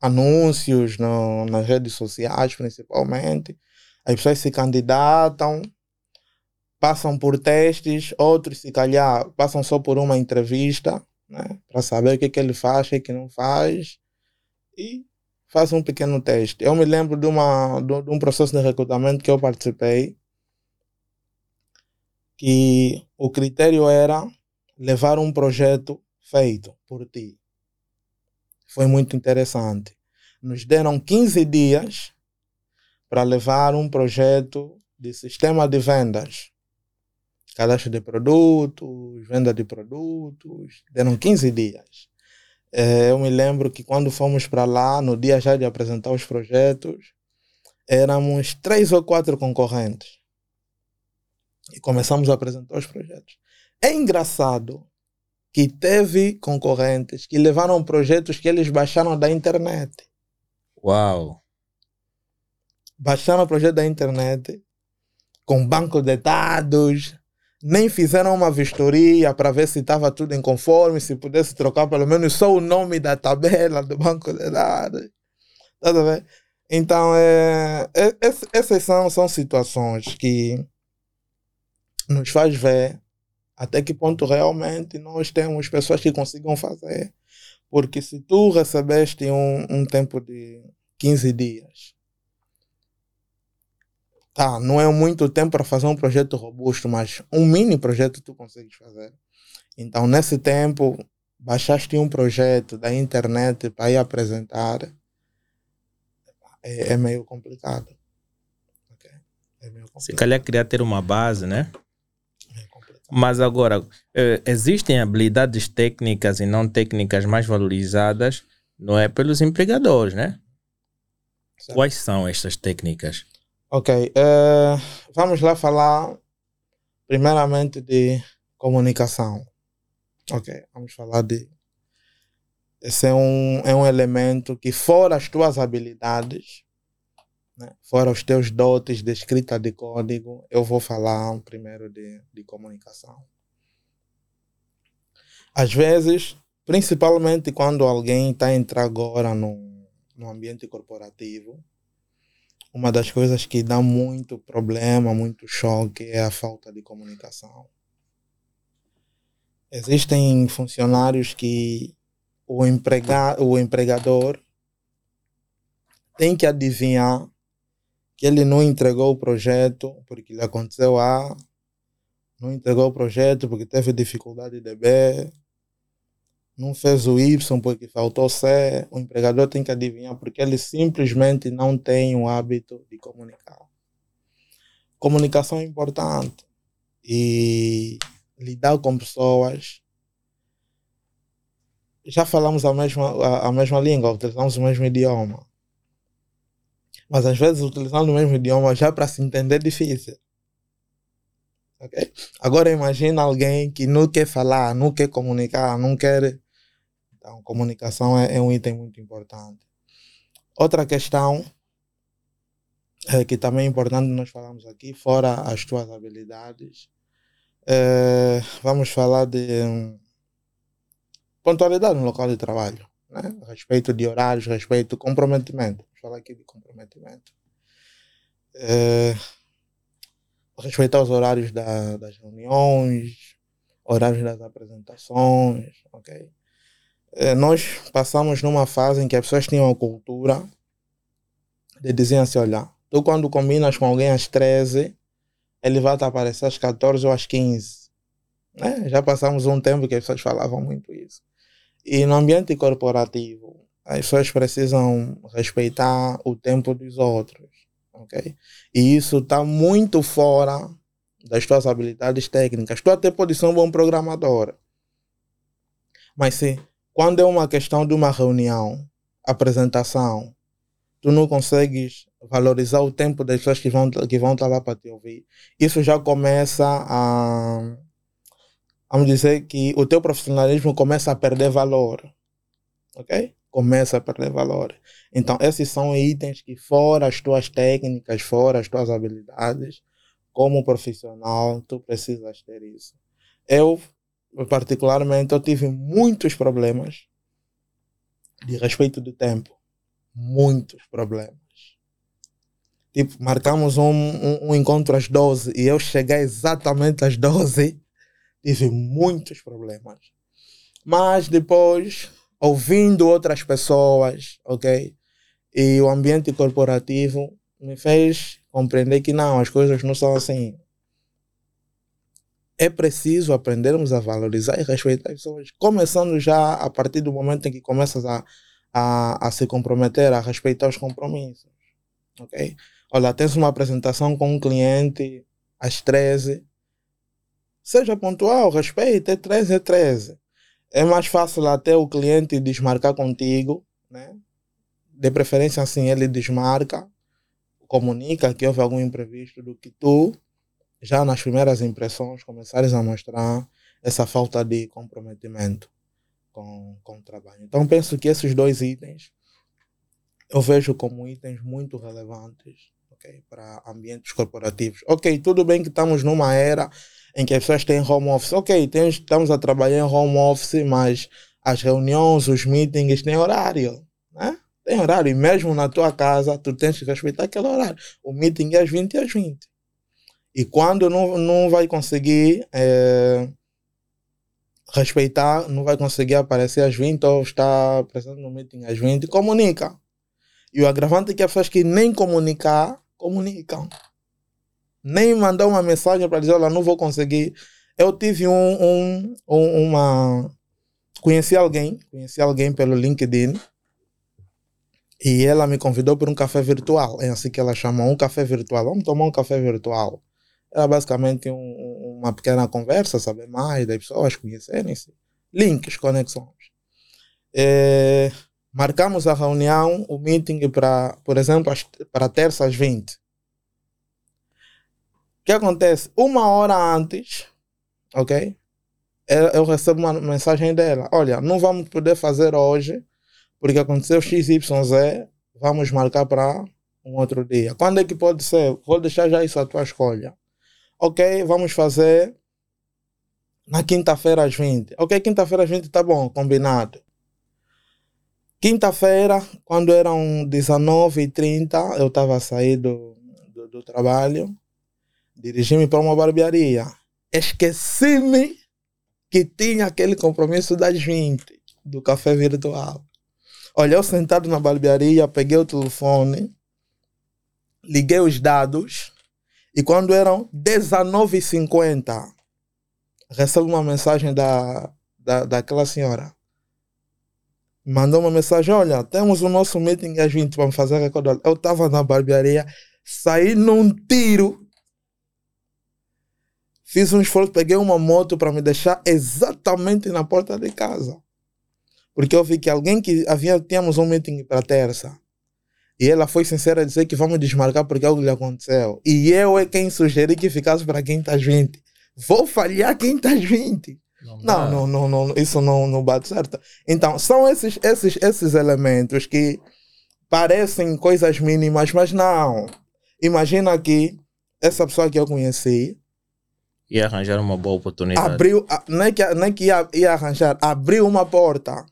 S2: Anúncios no, nas redes sociais, principalmente. As pessoas se candidatam passam por testes, outros se calhar passam só por uma entrevista, né, para saber o que, que ele faz, o que, que não faz, e faz um pequeno teste. Eu me lembro de, uma, de, de um processo de recrutamento que eu participei, que o critério era levar um projeto feito por ti. Foi muito interessante. Nos deram 15 dias para levar um projeto de sistema de vendas cadastro de produtos, venda de produtos, deram 15 dias. É, eu me lembro que quando fomos para lá, no dia já de apresentar os projetos, éramos três ou quatro concorrentes. E começamos a apresentar os projetos. É engraçado que teve concorrentes que levaram projetos que eles baixaram da internet.
S1: Uau!
S2: Baixaram o projeto da internet com banco de dados, nem fizeram uma vistoria para ver se estava tudo em conforme, se pudesse trocar pelo menos só o nome da tabela do banco de dados. Tá vendo? Então, é, é, essas são, são situações que nos faz ver até que ponto realmente nós temos pessoas que consigam fazer. Porque se tu recebeste um, um tempo de 15 dias tá, não é muito tempo para fazer um projeto robusto, mas um mini projeto tu consegues fazer. Então, nesse tempo, baixaste um projeto da internet para ir apresentar, é, é meio complicado. Okay?
S1: É meio complicado. Se calhar queria ter uma base, né? Mas agora, eh, existem habilidades técnicas e não técnicas mais valorizadas, não é pelos empregadores, né? Certo. Quais são estas técnicas?
S2: Ok, uh, vamos lá falar primeiramente de comunicação. Ok, vamos falar de. Esse é um, é um elemento que, fora as tuas habilidades, né, fora os teus dotes de escrita de código, eu vou falar primeiro de, de comunicação. Às vezes, principalmente quando alguém está entrando agora no, no ambiente corporativo, uma das coisas que dá muito problema, muito choque é a falta de comunicação. Existem funcionários que o, emprega, o empregador tem que adivinhar que ele não entregou o projeto porque lhe aconteceu A, não entregou o projeto porque teve dificuldade de B, não fez o Y porque faltou C. O empregador tem que adivinhar porque ele simplesmente não tem o hábito de comunicar. Comunicação é importante e lidar com pessoas. Já falamos a mesma, a, a mesma língua, utilizamos o mesmo idioma. Mas às vezes utilizando o mesmo idioma já para se entender é difícil. Okay? Agora imagina alguém que não quer falar, não quer comunicar, não quer. Então, comunicação é, é um item muito importante. Outra questão é, que também é importante nós falamos aqui, fora as tuas habilidades, é, vamos falar de um, pontualidade no local de trabalho, né? respeito de horários, respeito comprometimento falar aqui de comprometimento. É, respeitar os horários da, das reuniões, horários das apresentações, ok? É, nós passamos numa fase em que as pessoas tinham a cultura de dizer assim, olha, tu quando combinas com alguém às 13, ele vai te aparecer às 14 ou às 15. Né? Já passamos um tempo que as pessoas falavam muito isso. E no ambiente corporativo, as pessoas precisam respeitar o tempo dos outros, ok? E isso está muito fora das tuas habilidades técnicas. Tu até pode ser um bom programador, mas se quando é uma questão de uma reunião, apresentação, tu não consegues valorizar o tempo das pessoas que vão que vão estar lá para te ouvir, isso já começa a vamos dizer que o teu profissionalismo começa a perder valor, ok? Começa a perder valor. Então, esses são itens que, fora as tuas técnicas, fora as tuas habilidades, como profissional, tu precisas ter isso. Eu, particularmente, eu tive muitos problemas de respeito do tempo. Muitos problemas. Tipo, marcamos um, um, um encontro às 12 e eu cheguei exatamente às 12. Tive muitos problemas. Mas depois ouvindo outras pessoas, ok? E o ambiente corporativo me fez compreender que não, as coisas não são assim. É preciso aprendermos a valorizar e respeitar as pessoas, começando já a partir do momento em que começas a, a, a se comprometer, a respeitar os compromissos, ok? Olha, tens uma apresentação com um cliente às 13, seja pontual, respeite, é 13 é 13 é mais fácil até o cliente desmarcar contigo, né? De preferência assim, ele desmarca, comunica que houve algum imprevisto do que tu, já nas primeiras impressões, começares a mostrar essa falta de comprometimento com, com o trabalho. Então penso que esses dois itens eu vejo como itens muito relevantes okay, para ambientes corporativos. Ok, tudo bem que estamos numa era em que as pessoas têm home office. Ok, estamos a trabalhar em home office, mas as reuniões, os meetings têm horário, né? Tem horário. E mesmo na tua casa, tu tens que respeitar aquele horário. O meeting é às 20 e às 20. E quando não, não vai conseguir é, respeitar, não vai conseguir aparecer às 20 ou estar presente no meeting às 20, comunica. E o agravante é que as pessoas que nem comunicar, comunicam nem mandar uma mensagem para dizer, olha, não vou conseguir. Eu tive um, um, um, uma, conheci alguém, conheci alguém pelo LinkedIn e ela me convidou para um café virtual. É assim que ela chamou, um café virtual. Vamos tomar um café virtual. Era basicamente um, uma pequena conversa, saber mais das pessoas, conhecerem-se. Links, conexões. É, marcamos a reunião, o meeting para, por exemplo, para terça às 20. Que acontece? Uma hora antes, ok? Eu recebo uma mensagem dela: Olha, não vamos poder fazer hoje porque aconteceu XYZ, vamos marcar para um outro dia. Quando é que pode ser? Vou deixar já isso à tua escolha. Ok, vamos fazer na quinta-feira às 20. Ok, quinta-feira às 20 tá bom, combinado. Quinta-feira, quando eram 19h30, eu estava a sair do, do, do trabalho, dirigi-me para uma barbearia. Esqueci-me que tinha aquele compromisso das 20 do café virtual. Olha, eu sentado na barbearia, peguei o telefone, liguei os dados e quando eram 19h50, recebo uma mensagem da, da, daquela senhora. Mandou uma mensagem: Olha, temos o nosso meeting às 20 para fazer recorde. Eu estava na barbearia, saí num tiro. Fiz um esforço, peguei uma moto para me deixar exatamente na porta de casa. Porque eu vi que alguém que havia, tínhamos um meeting para terça. E ela foi sincera a dizer que vamos desmarcar porque algo lhe aconteceu. E eu é quem sugeri que ficasse para quintas 20. Vou falhar quintas 20. Não, não, não, não, não, isso não, não bate certo. Então, são esses, esses, esses elementos que parecem coisas mínimas, mas não. Imagina que essa pessoa que eu conheci
S1: ia arranjar uma boa oportunidade.
S2: Abriu, não é que, não é que ia, ia arranjar, abriu uma porta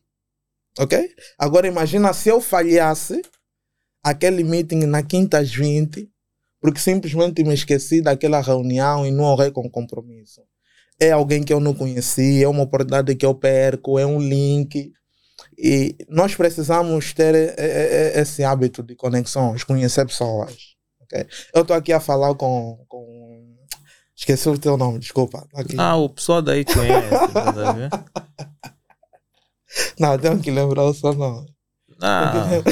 S2: Ok? Agora imagina se eu falhasse aquele meeting na quinta às 20, porque simplesmente me esqueci daquela reunião e não honrei com compromisso. É alguém que eu não conheci, é uma oportunidade que eu perco, é um link. E nós precisamos ter esse hábito de conexões, conhecer pessoas. Okay? Eu estou aqui a falar com, com. Esqueci o teu nome, desculpa. Aqui.
S1: Ah, o pessoal daí conhece. tá *laughs*
S2: não, tenho que lembrar o seu nome.
S1: Não.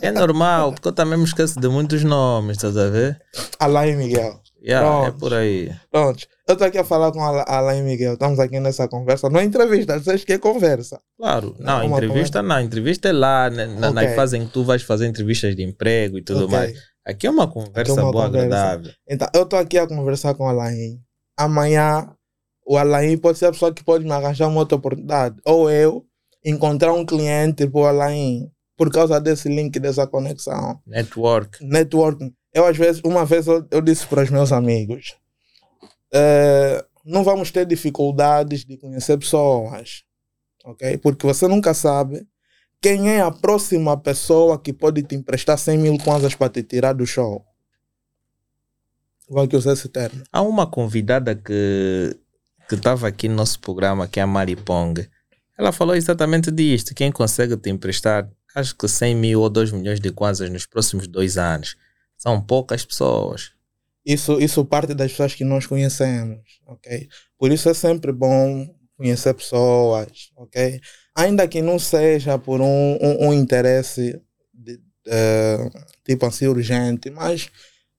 S1: é normal, porque eu também me esqueço de muitos nomes, estás a ver?
S2: Alain Miguel.
S1: Yeah, é por aí.
S2: Pronto. Eu estou aqui a falar com Alain Miguel. Estamos aqui nessa conversa. Não é entrevista, vocês que é conversa.
S1: Claro. Não, não entrevista conversa. não. Entrevista é lá, né, na, okay. na fase em que tu vais fazer entrevistas de emprego e tudo okay. mais. Aqui é uma conversa é uma boa, conversa. agradável.
S2: Então, eu estou aqui a conversar com o Alain. Amanhã, o Alain pode ser a pessoa que pode me arranjar uma outra oportunidade. Ou eu encontrar um cliente por Alain por causa desse link, dessa conexão.
S1: Network.
S2: Networking. Eu, às vezes, uma vez eu, eu disse para os meus amigos: é, não vamos ter dificuldades de conhecer pessoas, ok? Porque você nunca sabe quem é a próxima pessoa que pode te emprestar 100 mil kwanzas para te tirar do show. Vou que usar esse termo.
S1: Há uma convidada que que estava aqui no nosso programa, que é a Mari Pong. Ela falou exatamente disto. Quem consegue te emprestar, acho que 100 mil ou 2 milhões de kwanzas nos próximos dois anos. São poucas pessoas.
S2: Isso, isso parte das pessoas que nós conhecemos, ok? Por isso é sempre bom conhecer pessoas, ok? Ainda que não seja por um, um, um interesse de, uh, tipo assim urgente, mas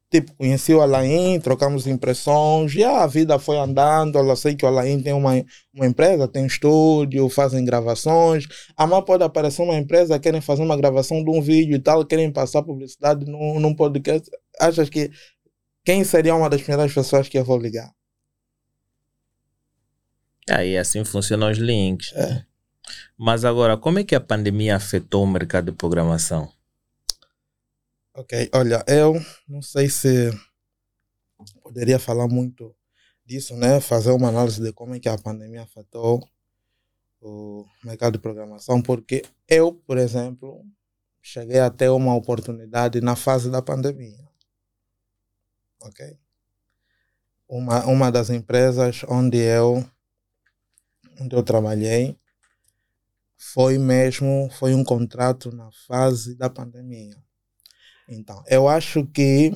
S2: Tipo, conheci o Alain, trocamos impressões, e a vida foi andando. Eu sei que o Alain tem uma, uma empresa, tem um estúdio, fazem gravações. Amanhã pode aparecer uma empresa, querem fazer uma gravação de um vídeo e tal, querem passar publicidade num, num podcast. Achas que quem seria uma das primeiras pessoas que eu vou ligar?
S1: Aí assim funcionam os links.
S2: É.
S1: Mas agora, como é que a pandemia afetou o mercado de programação?
S2: Ok, olha, eu não sei se poderia falar muito disso, né? Fazer uma análise de como é que a pandemia afetou o mercado de programação, porque eu, por exemplo, cheguei a ter uma oportunidade na fase da pandemia. Ok? Uma, uma das empresas onde eu, onde eu trabalhei foi mesmo, foi um contrato na fase da pandemia. Então, eu acho que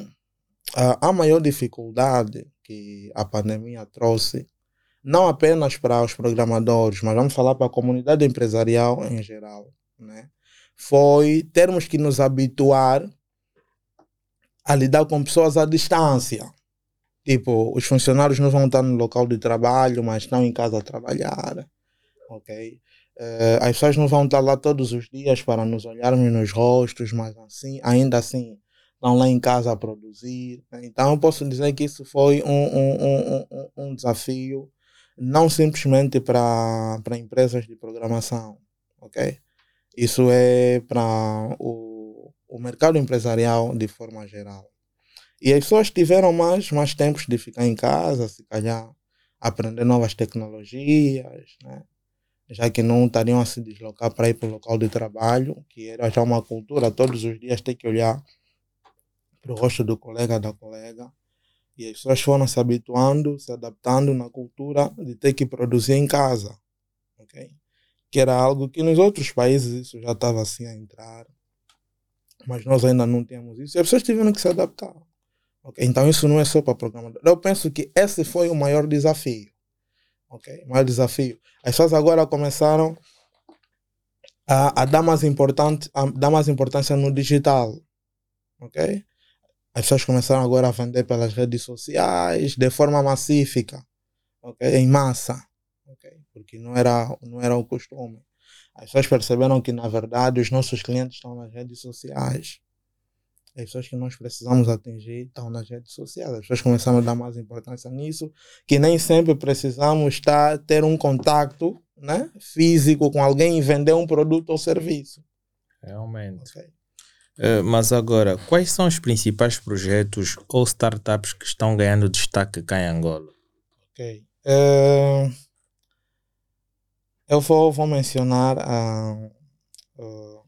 S2: a, a maior dificuldade que a pandemia trouxe não apenas para os programadores, mas vamos falar para a comunidade empresarial em geral, né? foi termos que nos habituar a lidar com pessoas à distância. Tipo, os funcionários não vão estar no local de trabalho, mas estão em casa a trabalhar, ok? Uh, as pessoas não vão estar lá todos os dias para nos olharmos nos rostos, mas assim, ainda assim estão lá em casa a produzir. Então, eu posso dizer que isso foi um, um, um, um desafio, não simplesmente para empresas de programação, ok? Isso é para o, o mercado empresarial de forma geral. E as pessoas tiveram mais, mais tempos de ficar em casa, se calhar aprender novas tecnologias, né? Já que não estariam a se deslocar para ir para o local de trabalho, que era já uma cultura, todos os dias ter que olhar para o rosto do colega, da colega. E as pessoas foram se habituando, se adaptando na cultura de ter que produzir em casa. Okay? Que era algo que nos outros países isso já estava assim a entrar. Mas nós ainda não tínhamos isso. E as pessoas tiveram que se adaptar. Okay? Então isso não é só para programador. Eu penso que esse foi o maior desafio. Ok? Maior desafio. As pessoas agora começaram a, a, dar, mais importante, a dar mais importância no digital. Ok? As pessoas começaram agora a vender pelas redes sociais de forma massífica, ok? em massa, ok? porque não era, não era o costume. As pessoas perceberam que, na verdade, os nossos clientes estão nas redes sociais. As pessoas que nós precisamos atingir estão nas redes sociais. As pessoas começaram a dar mais importância nisso, que nem sempre precisamos estar, ter um contato né, físico com alguém e vender um produto ou serviço.
S1: Realmente. Okay. Uh, mas agora, quais são os principais projetos ou startups que estão ganhando destaque cá em Angola?
S2: Ok. Uh, eu vou, vou mencionar uh,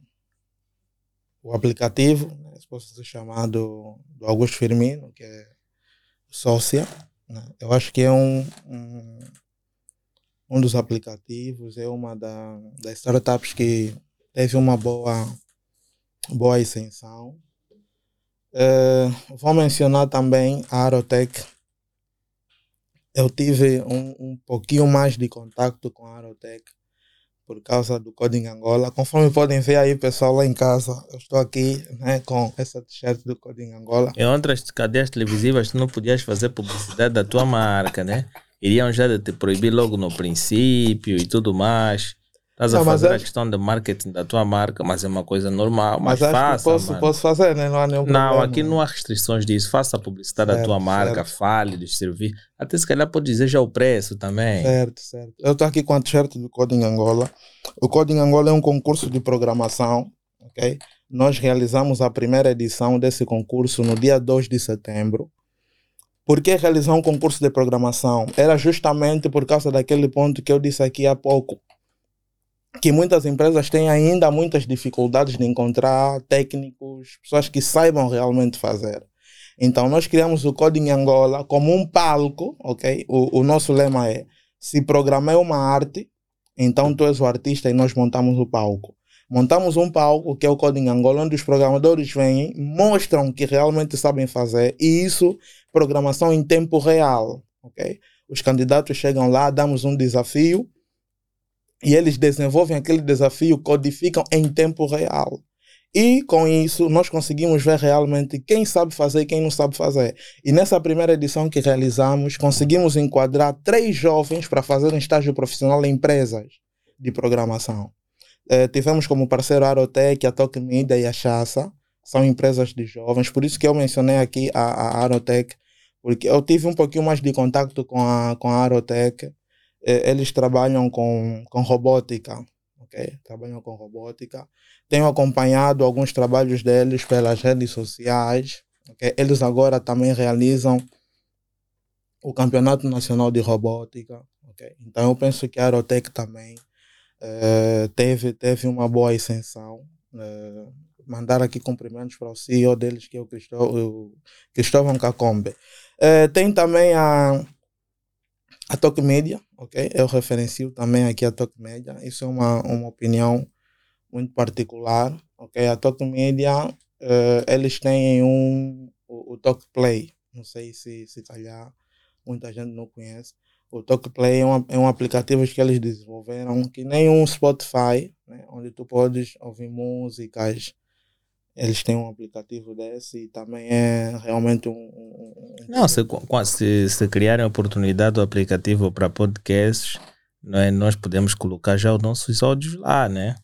S2: o aplicativo, né, posso ser chamado do Augusto Firmino, que é sócia. Né? Eu acho que é um, um, um dos aplicativos, é uma da, das startups que teve uma boa boa ascensão. Uh, vou mencionar também a Aerotech. Eu tive um, um pouquinho mais de contato com a Aerotech por causa do Coding Angola. Conforme podem ver aí, pessoal, lá em casa, eu estou aqui né, com essa t-shirt do Coding Angola.
S1: Em outras cadeias televisivas, tu não podias fazer publicidade da tua marca, né? Iriam já te proibir logo no princípio e tudo mais. Estás a fazer a questão de marketing da tua marca, mas é uma coisa normal. Mas, mas faça.
S2: Posso, posso fazer, né? Não há nenhum
S1: problema. Não, aqui não há restrições disso. Faça a publicidade certo, da tua marca, certo. fale dos serviços. Até se calhar pode dizer já o preço também.
S2: Certo, certo. Eu estou aqui com a t-shirt do Coding Angola. O Coding Angola é um concurso de programação, ok? Nós realizamos a primeira edição desse concurso no dia 2 de setembro. Por que realizar um concurso de programação? Era justamente por causa daquele ponto que eu disse aqui há pouco que muitas empresas têm ainda muitas dificuldades de encontrar técnicos, pessoas que saibam realmente fazer. Então, nós criamos o Coding Angola como um palco, ok? O, o nosso lema é: se programar é uma arte, então tu és o artista e nós montamos o palco. Montamos um palco que é o Coding Angola, onde os programadores vêm, mostram que realmente sabem fazer, e isso, programação em tempo real, ok? Os candidatos chegam lá, damos um desafio, e eles desenvolvem aquele desafio, codificam em tempo real. E com isso nós conseguimos ver realmente quem sabe fazer e quem não sabe fazer. E nessa primeira edição que realizamos, conseguimos enquadrar três jovens para fazer um estágio profissional em empresas de programação. É, tivemos como parceiro a Arotec, a Toque Media e a Chassa. São empresas de jovens, por isso que eu mencionei aqui a, a Arotec, porque eu tive um pouquinho mais de contato com a, com a Arotec eles trabalham com, com robótica, ok? Trabalham com robótica. Tenho acompanhado alguns trabalhos deles pelas redes sociais, ok? Eles agora também realizam o Campeonato Nacional de Robótica, ok? Então eu penso que a Aerotech também eh, teve, teve uma boa ascensão. Eh, mandar aqui cumprimentos para o CEO deles, que é o, o Cristóvão Cacombe. tem também a, a Toque Média, ok? Eu referencio também aqui a Toque Média. Isso é uma, uma opinião muito particular, ok? A Toque Média, uh, eles têm um, o, o Toque Play. Não sei se, se calhar muita gente não conhece. O Talkplay é um, é um aplicativo que eles desenvolveram que nem um Spotify, né, onde tu podes ouvir músicas. Eles têm um aplicativo desse e também é realmente um. um
S1: Não, se, se, se criarem a oportunidade do aplicativo para podcasts, não é, nós podemos colocar já os nossos áudios lá, né?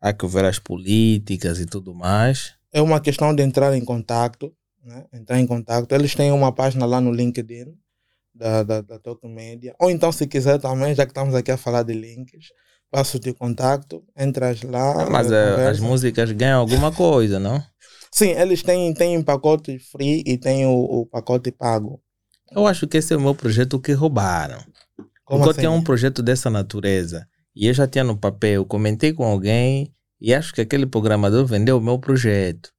S1: Há que ver as políticas e tudo mais.
S2: É uma questão de entrar em contato, né? Entrar em contato. Eles têm uma página lá no LinkedIn da, da, da Talk Media. Ou então, se quiser também, já que estamos aqui a falar de links, passo de contato, entras lá.
S1: Mas é, as músicas ganham alguma coisa, não?
S2: Sim, eles têm, têm pacote free e tem o, o pacote pago.
S1: Eu acho que esse é o meu projeto que roubaram. Como Porque assim? eu tinha um projeto dessa natureza e eu já tinha no papel, comentei com alguém e acho que aquele programador vendeu o meu projeto.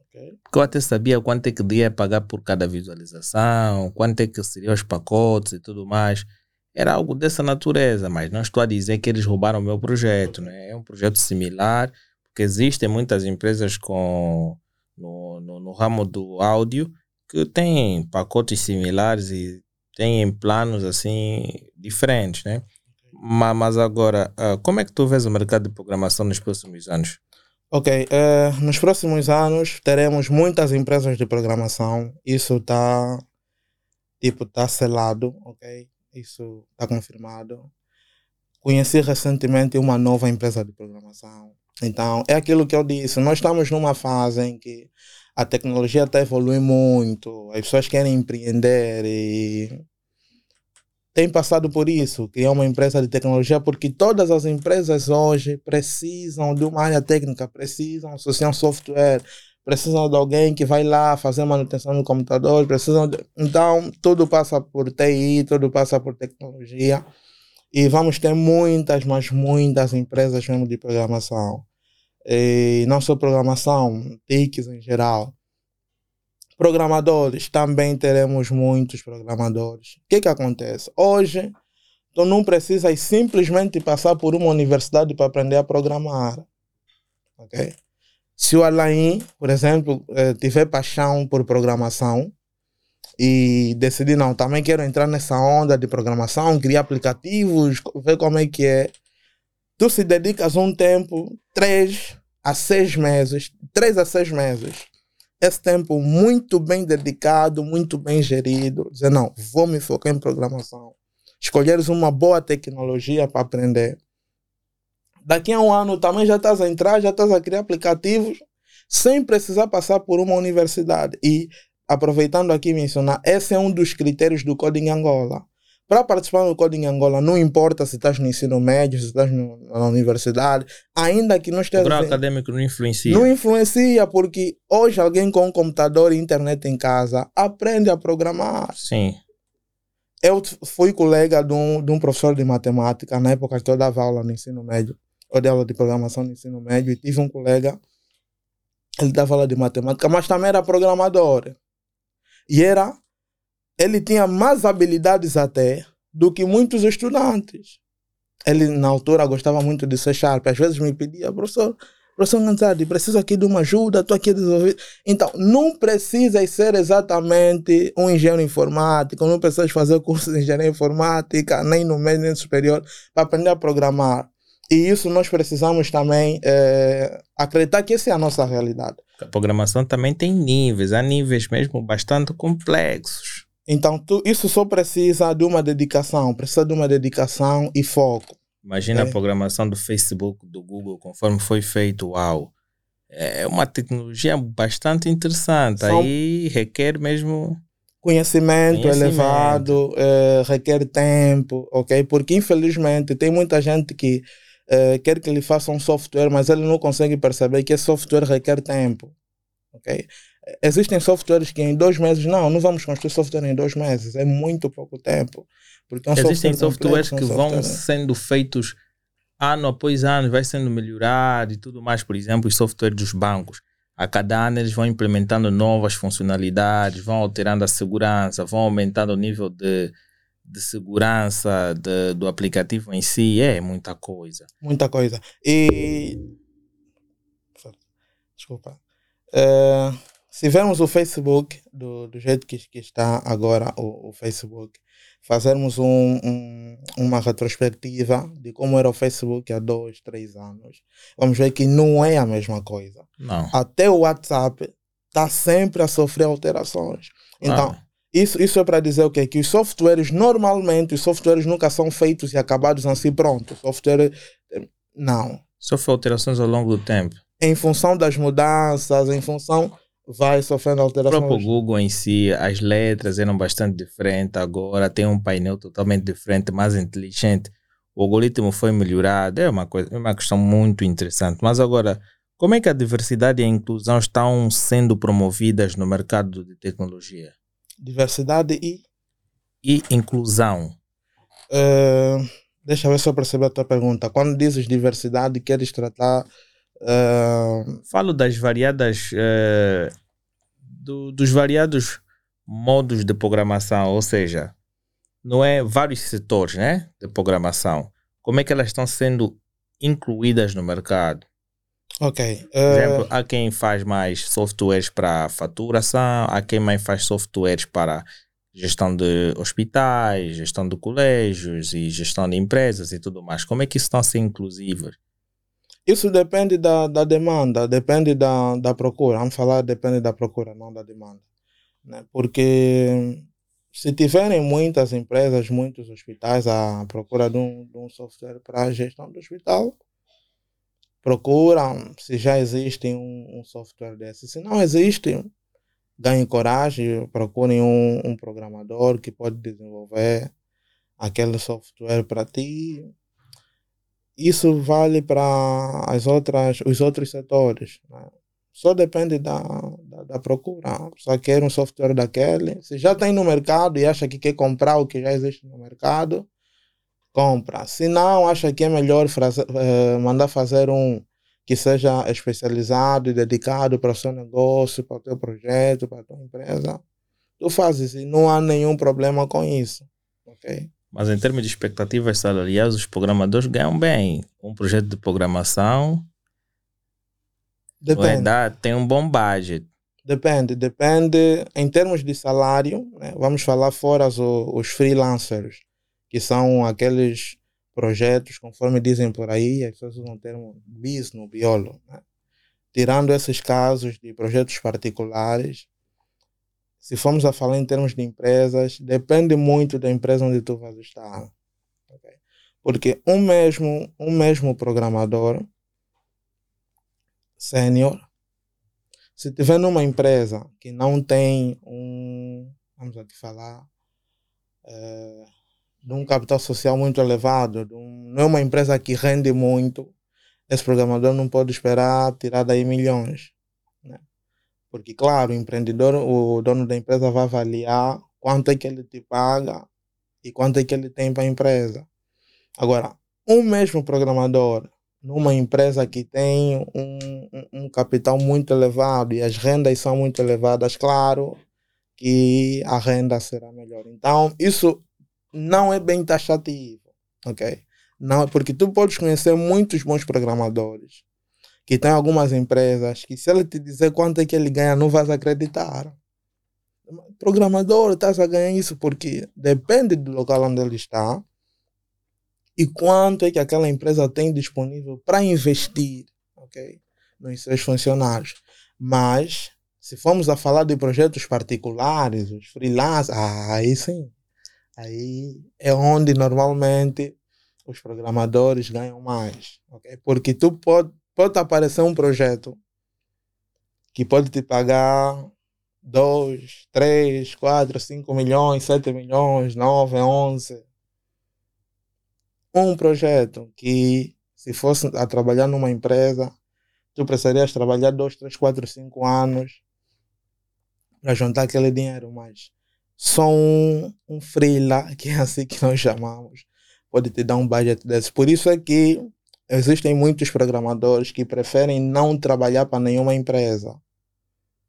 S1: Okay. Porque eu até sabia quanto é que ia pagar por cada visualização, quanto é que seriam os pacotes e tudo mais. Era algo dessa natureza, mas não estou a dizer que eles roubaram o meu projeto. Né? É um projeto similar, porque existem muitas empresas com, no, no, no ramo do áudio que têm pacotes similares e têm planos assim diferentes, né? Mas, mas agora, uh, como é que tu vês o mercado de programação nos próximos anos?
S2: Ok, uh, nos próximos anos teremos muitas empresas de programação. Isso está tipo tá selado, ok? Isso está confirmado. Conheci recentemente uma nova empresa de programação. Então, é aquilo que eu disse. Nós estamos numa fase em que a tecnologia está evoluindo muito, as pessoas querem empreender e tem passado por isso, criar uma empresa de tecnologia, porque todas as empresas hoje precisam de uma área técnica, precisam associar um software, precisam de alguém que vai lá fazer manutenção no computador, precisam de... então tudo passa por TI, tudo passa por tecnologia e vamos ter muitas, mas muitas empresas mesmo de programação e não só programação, TICs em geral. Programadores, também teremos muitos programadores. O que que acontece? Hoje, tu não precisas simplesmente passar por uma universidade para aprender a programar. Ok? Se o Alain, por exemplo, eh, tiver paixão por programação e decidir, não, também quero entrar nessa onda de programação, criar aplicativos, ver como é que é, tu se dedicas um tempo, três a seis meses, três a seis meses, esse tempo muito bem dedicado, muito bem gerido, dizer, não, vou me focar em programação. Escolheres uma boa tecnologia para aprender. Daqui a um ano também já estás a entrar, já estás a criar aplicativos sem precisar passar por uma universidade. E aproveitando aqui mencionar, esse é um dos critérios do Coding Angola. Para participar no Código Angola, não importa se estás no ensino médio, se estás no, na universidade, ainda que não estejas.
S1: O grau acadêmico não influencia.
S2: Não influencia, porque hoje alguém com um computador e internet em casa aprende a programar.
S1: Sim.
S2: Eu fui colega de um, de um professor de matemática, na época que eu dava aula no ensino médio. Eu dei aula de programação no ensino médio e tive um colega, ele dava aula de matemática, mas também era programador. E era ele tinha mais habilidades até do que muitos estudantes. Ele, na altura, gostava muito de ser Sharp. Às vezes me pedia, professor, professor Gonzalez, preciso aqui de uma ajuda, estou aqui a. Então, não precisa ser exatamente um engenheiro informático, não precisa fazer curso de engenharia informática, nem no médio, nem no superior, para aprender a programar. E isso nós precisamos também é, acreditar que essa é a nossa realidade.
S1: A programação também tem níveis, há níveis mesmo bastante complexos.
S2: Então, tu, isso só precisa de uma dedicação, precisa de uma dedicação e foco.
S1: Imagina é. a programação do Facebook, do Google, conforme foi feito, uau. É uma tecnologia bastante interessante. São Aí requer mesmo
S2: conhecimento, conhecimento. elevado, é, requer tempo, ok? Porque infelizmente tem muita gente que é, quer que ele faça um software, mas ele não consegue perceber que esse software requer tempo, ok? Existem softwares que em dois meses, não, não vamos construir software em dois meses, é muito pouco tempo.
S1: Porque é um Existem softwares que software... vão sendo feitos ano após ano, vai sendo melhorado e tudo mais. Por exemplo, os softwares dos bancos. A cada ano eles vão implementando novas funcionalidades, vão alterando a segurança, vão aumentando o nível de, de segurança de, do aplicativo em si. É muita coisa.
S2: Muita coisa. E. Desculpa. Uh se vermos o Facebook do, do jeito que, que está agora o, o Facebook, fazermos um, um, uma retrospectiva de como era o Facebook há dois, três anos, vamos ver que não é a mesma coisa.
S1: Não.
S2: Até o WhatsApp está sempre a sofrer alterações. Então,
S1: Ah.
S2: Isso, isso é para dizer o quê? Que os softwares, normalmente, os softwares nunca são feitos e acabados assim pronto. O software, eh, não.
S1: Sofre alterações ao longo do tempo.
S2: Em função das mudanças, em função, vai sofrendo
S1: O
S2: alterações.
S1: próprio Google em si, as letras eram bastante diferentes, agora tem um painel totalmente diferente, mais inteligente. O algoritmo foi melhorado, é uma, coisa, é uma questão muito interessante. Mas agora, como é que a diversidade e a inclusão estão sendo promovidas no mercado de tecnologia?
S2: Diversidade e.
S1: E inclusão.
S2: eh, deixa eu ver se eu percebi a tua pergunta. Quando dizes diversidade, queres tratar. eh,
S1: Falo das variadas, eh, do- dos variados modos de programação, ou seja, não é vários setores, né, de programação. Como é que elas estão sendo incluídas no mercado?
S2: Ok.
S1: Por
S2: eh,
S1: exemplo, há quem faz mais softwares para faturação, há quem mais faz softwares para gestão de hospitais, gestão de colégios e gestão de empresas e tudo mais. Como é que isso está a ser inclusivo?
S2: Isso depende da, da demanda, depende da, da procura. Vamos falar depende da procura, não da demanda. Né? Porque se tiverem muitas empresas, muitos hospitais à procura de um, de um software para a gestão do hospital, procuram se já existe um, um software desse. Se não existe, ganhem coragem, procurem um, um programador que pode desenvolver aquele software para ti isso vale para as outras os outros setores né? só depende da, da, da procura só quer um software daquele se já tem no mercado e acha que quer comprar o que já existe no mercado compra se não acha que é melhor fraze- eh, mandar fazer um que seja especializado e dedicado para o seu negócio para o teu projeto para a tua empresa tu fazes e não há nenhum problema com isso ok
S1: Mas em termos de expectativas salariais, os programadores ganham bem. Um projeto de programação vai
S2: depende
S1: dar, tem um bom budget.
S2: Depende, depende em termos de salário, né? vamos falar fora os, os freelancers, que são aqueles projetos, conforme dizem por aí, as pessoas usam o termo bis no biolo. Né? Tirando esses casos de projetos particulares, se formos a falar em termos de empresas, depende muito da empresa onde tu vais estar. ok? Porque um mesmo, um mesmo programador sênior se tiver numa empresa que não tem um, vamos aqui falar, eh, de um capital social muito elevado, um- não é uma empresa que rende muito, esse programador não pode esperar tirar daí milhões. Né? Porque, claro, o empreendedor, o dono da empresa vai avaliar quanto é que ele te paga e quanto é que ele tem para a empresa. Agora, um mesmo programador numa empresa que tem um, um capital muito elevado e as rendas são muito elevadas, claro que a renda será melhor. Então, isso não é bem taxativo, ok? Não, porque tu podes conhecer muitos bons programadores que tem algumas empresas que se ele te dizer quanto é que ele ganha, não vais acreditar. Programador, estás a ganhar isso porque depende do local onde ele está e quanto é que aquela empresa tem disponível para investir ok, nos seus funcionários. Mas, se formos a falar de projetos particulares, os freelancers, ah, aí sim. Aí é onde normalmente os programadores ganham mais. ok? Porque tu pode, pode aparecer um projeto que pode te pagar 2, 3, 4, 5 milhões, 7 milhões, 9, 11 um projeto que, se fosse a trabalhar numa empresa, tu precisarias trabalhar dois, três, quatro, cinco anos para juntar aquele dinheiro, mas só um, um *laughs* que é assim que nós chamamos, pode te dar um budget desse. Por isso é que existem muitos programadores que preferem não trabalhar para nenhuma empresa.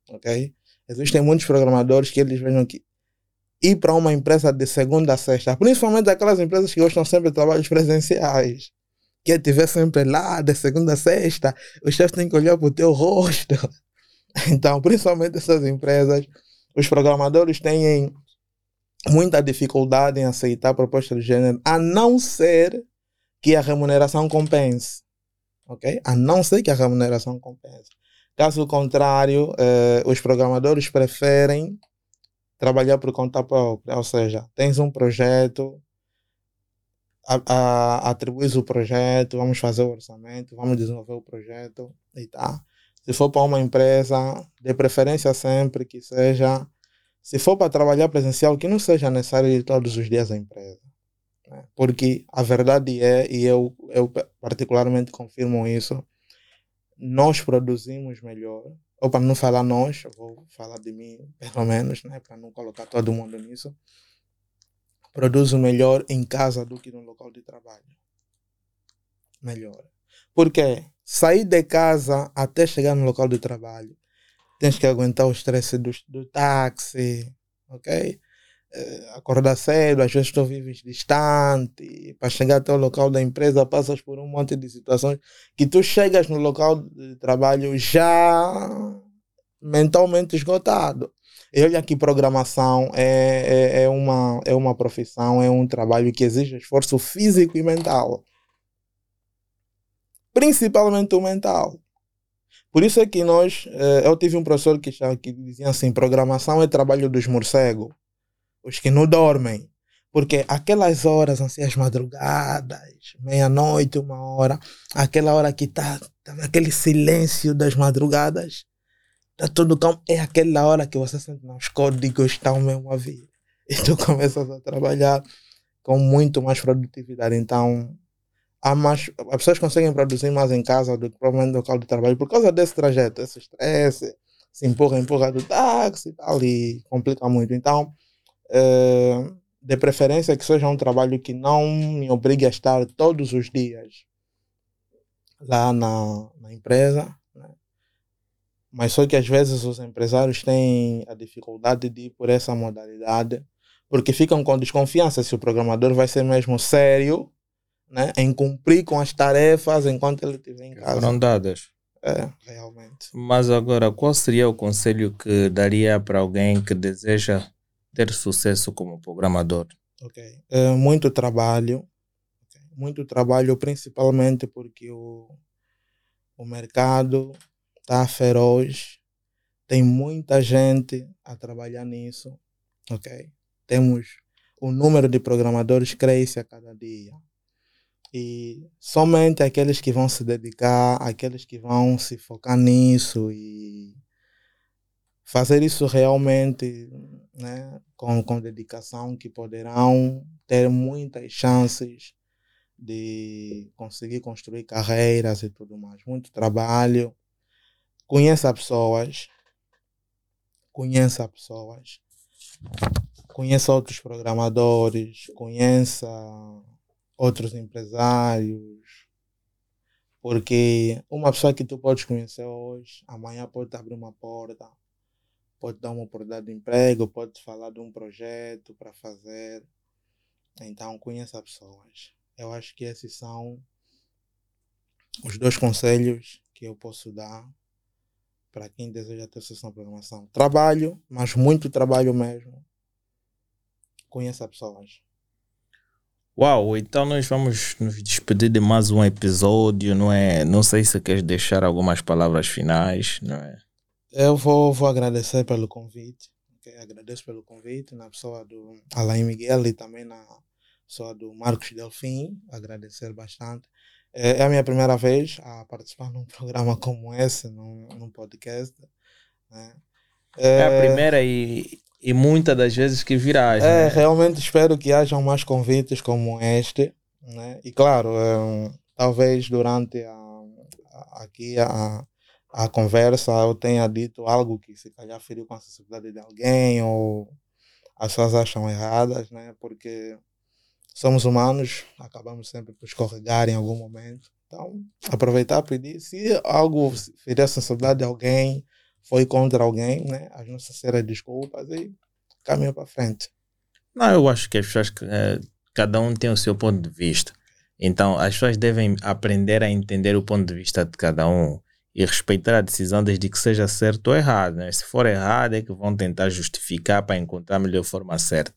S2: Ok? Existem muitos programadores que eles vejam que ir para uma empresa de segunda a sexta, principalmente aquelas empresas que gostam sempre de trabalhos presenciais, que é te ver sempre lá de segunda a sexta, os chefes têm que olhar para o teu rosto. *laughs* Então, principalmente essas empresas, os programadores têm muita dificuldade em aceitar propostas de gênero, a não ser que a remuneração compense. Ok? A não ser que a remuneração compense. Caso contrário, eh, os programadores preferem trabalhar por conta própria, ou seja, tens um projeto, a, a, atribuis o projeto, vamos fazer o orçamento, vamos desenvolver o projeto e tá. Se for para uma empresa, de preferência sempre que seja, se for para trabalhar presencial, que não seja necessário ir todos os dias à empresa. Né? Porque a verdade é, e eu, eu particularmente confirmo isso, nós produzimos melhor, ou para não falar nós, vou falar de mim, pelo menos, né? para não colocar todo mundo nisso, produzo melhor em casa do que no local de trabalho. Melhor. Porque sair de casa até chegar no local de trabalho, tens que aguentar o estresse do, do táxi, ok? Eh, acordar cedo, às vezes tu vives distante, para chegar até o local da empresa passas por um monte de situações que tu chegas no local de trabalho já mentalmente esgotado. E olha que programação é, é, é, uma, é uma profissão, é um trabalho que exige esforço físico e mental. Principalmente o mental. Por isso é que nós, eh, eu tive um professor que, que dizia assim, programação é trabalho dos morcegos, os que não dormem. Porque aquelas horas, assim, as madrugadas, meia-noite, uma hora, aquela hora que está tá aquele silêncio das madrugadas, Tá tudo calmo. É aquela hora que você sente os códigos estão mesmo a vir. E tu começas a trabalhar com muito mais produtividade. Então, há mais, as pessoas conseguem produzir mais em casa do que provavelmente no local de trabalho por causa desse trajeto, esse estresse, se empurra, empurra do táxi e tal, e complica muito. Então, é, de preferência que seja um trabalho que não me obrigue a estar todos os dias lá na, na empresa, mas só que às vezes os empresários têm a dificuldade de ir por essa modalidade, porque ficam com desconfiança se o programador vai ser mesmo sério né, em cumprir com as tarefas enquanto ele estiver em casa.
S1: Foram dadas.
S2: É, realmente.
S1: Mas agora, qual seria o conselho que daria para alguém que deseja ter sucesso como programador?
S2: Ok. É, muito trabalho. Okay. Muito trabalho, principalmente porque o, o mercado está feroz, tem muita gente a trabalhar nisso, ok? Temos o número de programadores cresce a cada dia. E somente aqueles que vão se dedicar, aqueles que vão se focar nisso e fazer isso realmente né, com, com dedicação, que poderão ter muitas chances de conseguir construir carreiras e tudo mais. Muito trabalho, Conheça pessoas. Conheça pessoas. Conheça outros programadores. Conheça outros empresários. Porque uma pessoa que tu podes conhecer hoje, amanhã pode te abrir uma porta, pode dar uma oportunidade de emprego, pode te falar de um projeto para fazer. Então, conheça pessoas. Eu acho que esses são os dois conselhos que eu posso dar para quem deseja ter sucesso na programação. Trabalho, mas muito trabalho mesmo. Conheça pessoas.
S1: Uau, então nós vamos nos despedir de mais um episódio, não é? Não sei se queres deixar algumas palavras finais, não é?
S2: Eu vou, vou agradecer pelo convite. Okay? Agradeço pelo convite na pessoa do Alain Miguel e também na pessoa do Marcos Delfim. Agradecer bastante. É, é a minha primeira vez a participar num *laughs* programa como esse, num, num podcast. Né?
S1: É, é, a primeira e, e muitas das vezes que virá.
S2: É, né? realmente espero que hajam mais convites como este. Né? E claro, é, talvez durante a, a, aqui a, a conversa eu tenha dito algo que se calhar feriu com a sensibilidade de alguém ou as pessoas acham erradas, né? Porque somos humanos, acabamos sempre por escorregar em algum momento. Então, aproveitar e pedir. Se algo ferir a sensibilidade de alguém, foi contra alguém, né? As nossas sinceras desculpas e caminho para frente.
S1: Não, eu acho que as pessoas, é, cada um tem o seu ponto de vista. Então, as pessoas devem aprender a entender o ponto de vista de cada um e respeitar a decisão desde que seja certo ou errado. Né? Se for errado, é que vão tentar justificar para encontrar a melhor forma certa.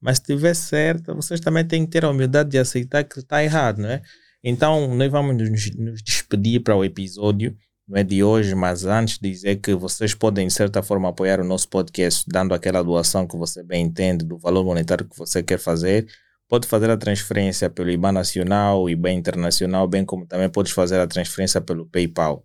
S1: Mas se estiver certa, vocês também têm que ter a humildade de aceitar que está errado, não é? Então, nós vamos nos, nos despedir para o episódio, não é de hoje, mas antes dizer que vocês podem, de certa forma, apoiar o nosso podcast, dando aquela doação que você bem entende, do valor monetário que você quer fazer. Pode fazer a transferência pelo IBAN Nacional, IBAN Internacional, bem como também podes fazer a transferência pelo PayPal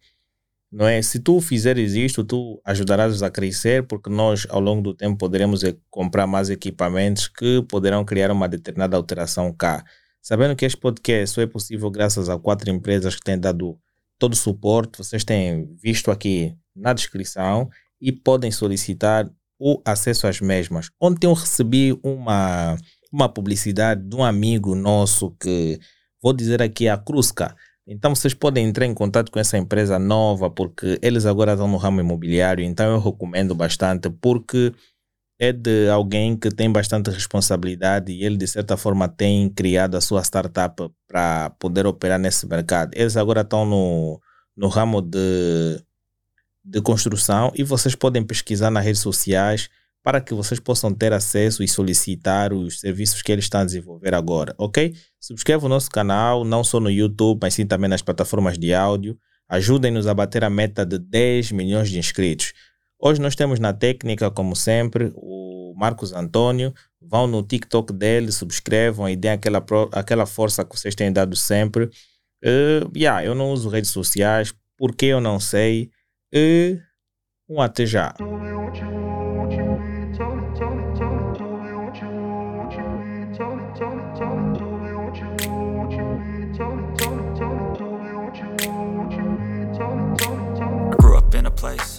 S1: não é? Se tu fizeres isto, tu ajudarás a crescer, porque nós, ao longo do tempo, poderemos comprar mais equipamentos que poderão criar uma determinada alteração cá. Sabendo que este podcast só é possível graças a quatro empresas que têm dado todo o suporte, vocês têm visto aqui na descrição e podem solicitar o acesso às mesmas. Ontem eu recebi uma, uma publicidade de um amigo nosso que vou dizer aqui a Cruzca então vocês podem entrar em contato com essa empresa nova, porque eles agora estão no ramo imobiliário, então eu recomendo bastante, porque é de alguém que tem bastante responsabilidade e ele de certa forma tem criado a sua startup para poder operar nesse mercado. Eles agora estão no, no ramo de, de construção e vocês podem pesquisar nas redes sociais para que vocês possam ter acesso e solicitar os serviços que eles estão a desenvolver agora, ok? Subscreva o nosso canal, não só no YouTube, mas sim também nas plataformas de áudio. Ajudem-nos a bater a meta de 10 milhões de inscritos. Hoje nós temos na técnica, como sempre, o Marcos Antônio. Vão no TikTok dele, subscrevam e deem aquela, aquela força que vocês têm dado sempre. Uh, yeah, eu não uso redes sociais, porque eu não sei. Uh, um até já. place